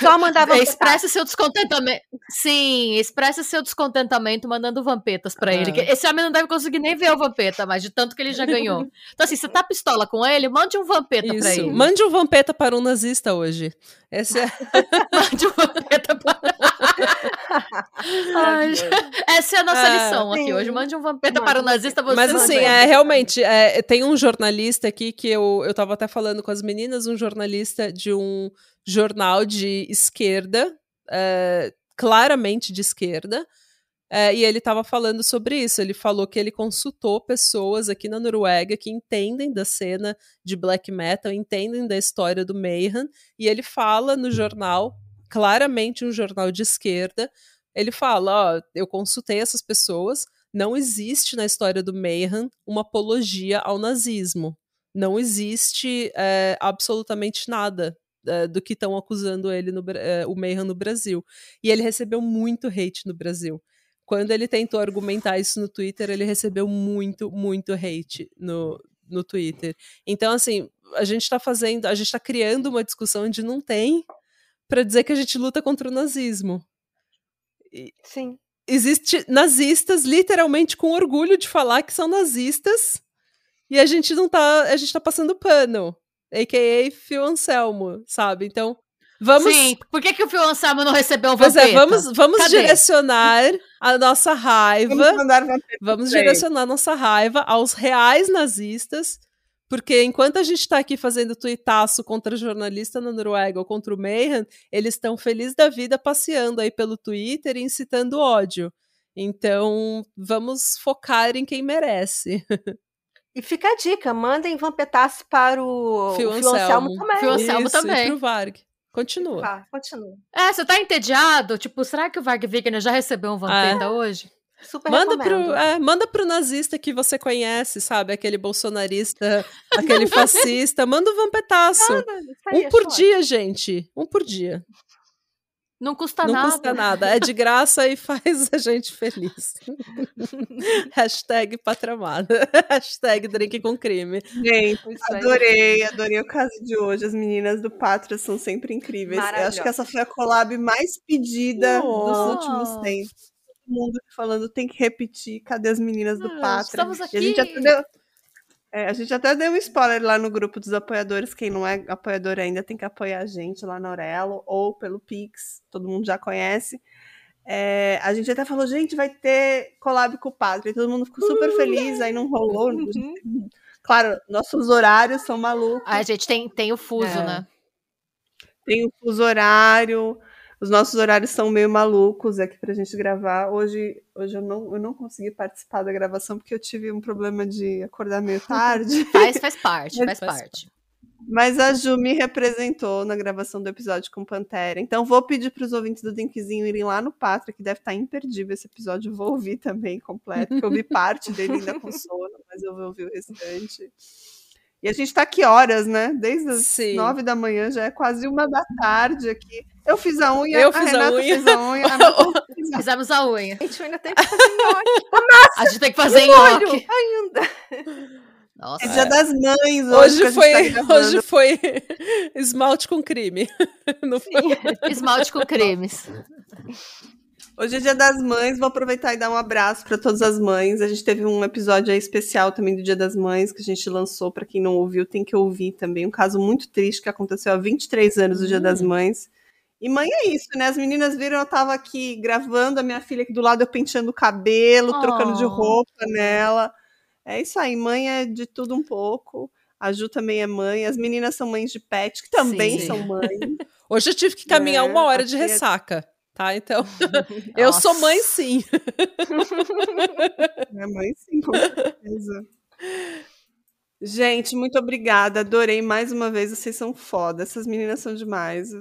Só mandava é, expresse seu descontentamento. Sim, expresse seu descontentamento mandando vampetas pra ele. Ah. que Esse homem não deve conseguir nem ver o vampeta, mas de tanto que ele já ganhou. Então, assim, você tá pistola com ele, mande um vampeta pra Isso. ele. Mande um vampeta para um nazista hoje. Esse é... [laughs] Mande um vampeta pra. [laughs] Ai, essa é a nossa Ah, lição aqui sim. hoje. Mande um vampeta para o um nazista. Você Mas assim, é, realmente, é, tem um jornalista aqui que eu, eu tava até falando com as meninas, um jornalista de um jornal de esquerda, é, claramente de esquerda, é, e ele tava falando sobre isso. Ele falou que ele consultou pessoas aqui na Noruega que entendem da cena de black metal, entendem da história do Mayhem, e ele fala no jornal, claramente um jornal de esquerda, ele fala, ó, eu consultei essas pessoas, não existe na história do Mayhem uma apologia ao nazismo. Não existe é, absolutamente nada do que estão acusando ele no, é, o Mayhem no Brasil. E ele recebeu muito hate no Brasil. Quando ele tentou argumentar isso no Twitter, ele recebeu muito, muito hate no, no Twitter. Então, assim, a gente tá fazendo, a gente tá criando uma discussão onde não tem para dizer que a gente luta contra o nazismo. Sim. Existe nazistas literalmente com orgulho de falar que são nazistas e a gente não tá, a gente tá passando pano, a.k.a. Phil Anselmo, sabe? Então, vamos Sim, por que, que o Phil Anselmo não recebeu um Pois vampeta? é, vamos, vamos Cadê? direcionar a nossa Vamos raiva. Vamos Sei. direcionar nossa raiva aos reais nazistas, porque enquanto a gente está aqui fazendo tuitaço contra jornalista na Noruega ou contra o Mayhem, eles estão felizes da vida passeando aí pelo Twitter e incitando ódio. Então, vamos focar em quem merece. [laughs] E fica a dica, mandem vampetaço para o Fio o Fio Anselmo. Anselmo também. Fio Anselmo Isso, também. E pro Varg. Continua. Tá, continua. É, você tá entediado? Tipo, será que o Varg Vikernes já recebeu um vampeta hoje? Super Manda recomendo. pro, é, manda pro nazista que você conhece, sabe? Aquele bolsonarista, aquele fascista. Manda um vampetaço. Aí, Um por dia, gente. Um por dia. Não custa Não nada. custa nada. É de graça e [laughs] faz a gente feliz. [laughs] Hashtag patramada. [laughs] Hashtag drink com crime. Gente, adorei, adorei o caso de hoje. As meninas do Pátria são sempre incríveis. Eu acho que essa foi a collab mais pedida dos Oh. últimos tempos. Todo mundo falando tem que repetir. Cadê as meninas do Ah, Pátria? estamos E a gente aqui. até deu, é, a gente até deu um spoiler lá no grupo dos apoiadores. Quem não é apoiador ainda tem que apoiar a gente lá na Aurelo ou pelo Pix. Todo mundo já conhece. É, a gente até falou, gente, vai ter collab com o Pátria. E todo mundo ficou super feliz, aí não rolou. Uhum. Claro, nossos horários são malucos. A gente tem, tem o fuso, É. né? Tem o fuso horário. Os nossos horários são meio malucos aqui pra gente gravar. Hoje, hoje eu, não, eu não consegui participar da gravação porque eu tive um problema de acordar meio tarde. [laughs] Faz, faz parte, faz faz parte. Mas a Ju me representou na gravação do episódio com Pantera. Então vou pedir para os ouvintes do Drinkzinho irem lá no Pátria, que deve estar imperdível esse episódio. Eu vou ouvir também completo, porque eu vi [laughs] parte dele ainda com sono, mas eu vou ouvir o restante. E a gente tá aqui horas, né? Desde as Sim. nove da manhã, já é quase uma da tarde aqui. Eu fiz a unha, Eu a fiz a Renata unha. fez a unha. a a- [laughs] Fizemos a unha. Gente, eu ainda tenho que fazer nhoque [laughs] A gente tem que fazer nhoque. ainda. Nossa. É dia das mães hoje. que Hoje a gente foi, tá hoje [laughs] foi esmalte com crime. Não foi? Esmalte com cremes. Hoje é dia das mães, vou aproveitar e dar um abraço para todas as mães. A gente teve um episódio especial também do Dia das Mães que a gente lançou para quem não ouviu, tem que ouvir também. Um caso muito triste que aconteceu há 23 anos do Dia das Mães. E mãe é isso, né? As meninas viram, eu tava aqui gravando, a minha filha aqui do lado, eu penteando o cabelo, trocando de Oh. roupa nela. É isso aí, mãe é de tudo um pouco. A Ju também é mãe, as meninas são mães de pet, que também Sim. são mães. [laughs] Hoje eu tive que caminhar É, uma hora de ressaca, tá? Então, [laughs] eu sou mãe sim. [laughs] É mãe sim, com certeza. Gente, muito obrigada. Adorei mais uma vez. Vocês são foda. Essas meninas são demais. É,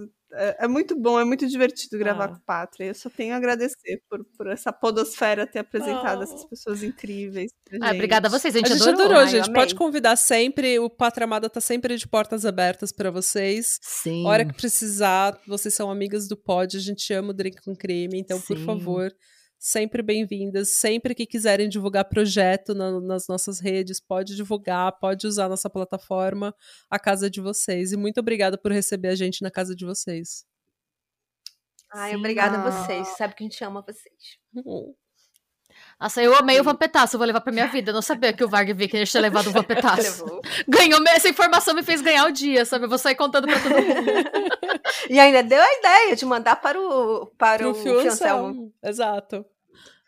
é muito bom, é muito divertido gravar Ah. com Pátria. Eu só tenho a agradecer por, por essa podosfera ter apresentado Oh. essas pessoas incríveis. Ah, obrigada a vocês, a gente, A gente adorou. adorou, Ai, gente. Pode convidar sempre. O Pátria Amada tá sempre de portas abertas pra vocês. Sim. Hora que precisar, vocês são amigas do Pod, a gente ama o Drink com Creme, então, por Sim. favor, sempre bem-vindas. Sempre que quiserem divulgar projeto na- nas nossas redes, pode divulgar, pode usar nossa plataforma, a casa de vocês. E muito obrigada por receber a gente na casa de vocês. Ai, Sim. obrigada a Ah. vocês. Sabe que a gente ama vocês. [laughs] Nossa, eu amei o Vampetaço, eu vou levar pra minha vida. Eu não sabia que o Varg Vickers tinha levado o Vampetaço. [laughs] Ganhou, essa informação me fez ganhar o dia, sabe? Eu vou sair contando pra todo mundo. [laughs] E ainda deu a ideia de mandar para o, para Pro o. Anselmo. Exato.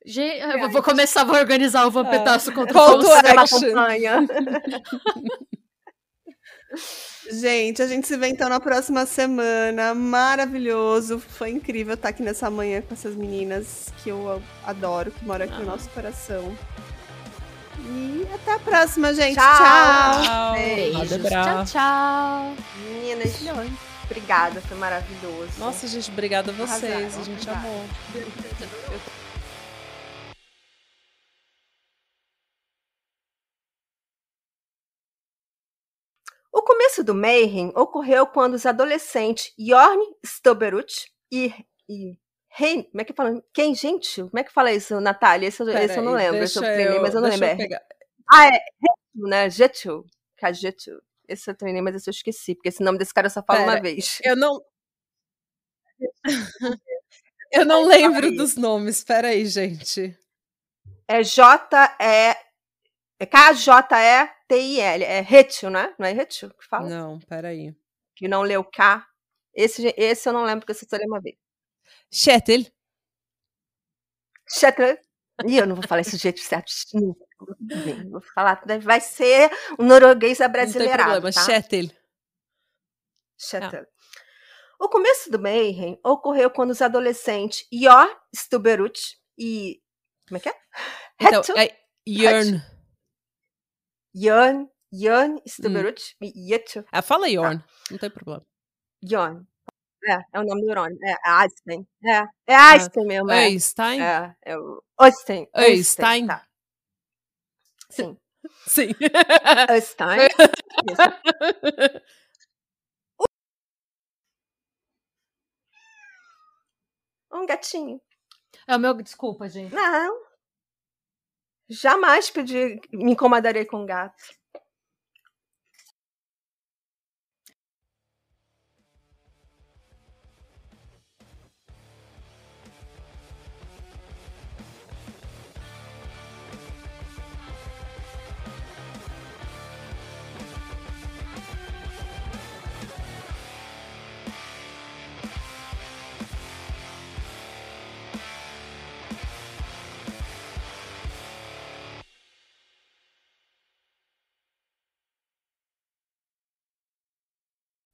Gente, eu vou- começar, vou organizar o Vampetaço contra Call o to Fio Fazer uma action. campanha. Gente, a gente se vê então na próxima semana. Maravilhoso. Foi incrível estar aqui nessa manhã com essas meninas que eu adoro, que moram aqui no nosso coração. E até a próxima, gente. Tchau. Tchau. Tchau. Beijos. Tchau, tchau. Meninas, obrigada, foi maravilhoso. Nossa, gente, obrigada a vocês. Arrasaram, a gente arrasaram. amou. O começo do Mayhem ocorreu quando os adolescentes Jorn Stoberut e, e Hein, como é que fala? Quem, gente? Como é que fala isso, Natália? Esse, eu- esse eu não lembro. Esse eu treinei, mas eu não lembro. Pegar. Ah, é Getu, né? Getu. Kajetu. Esse eu treinei, mas esse eu esqueci, porque esse nome desse cara eu só falo Pera, uma vez. Eu não. [laughs] Eu não Ai, lembro dos nomes. Espera aí, gente. É J-E. É K-J-E-T-I-L. É Retil, né? Não é Retil que fala? Não, peraí. Que não leu K. Esse, esse eu não lembro, porque lembro uma vez. Shetel. Shetler. Ih, eu não vou falar esse jeito certo. Vou falar, vai ser um norueguês Não tem abrasileirado, problema. tá? Shetel. Shetler. O começo do Mayhem ocorreu quando os adolescentes Yor Stuberut e... Como é que é? Então, Hetu- é Yearn. Jan, Jan Hum. E Yetu. Ah, fala Yorn. Não tem problema. Jan. É, é o nome do Ron. É, é Einstein. É, é Einstein mesmo. É, Einstein? é, é o Einstein. Einstein. Tá. Sim. [laughs] Sim. Einstein. [laughs] Um gatinho. É o meu. Desculpa, gente. Não. Jamais pedi, me incomodarei com gato.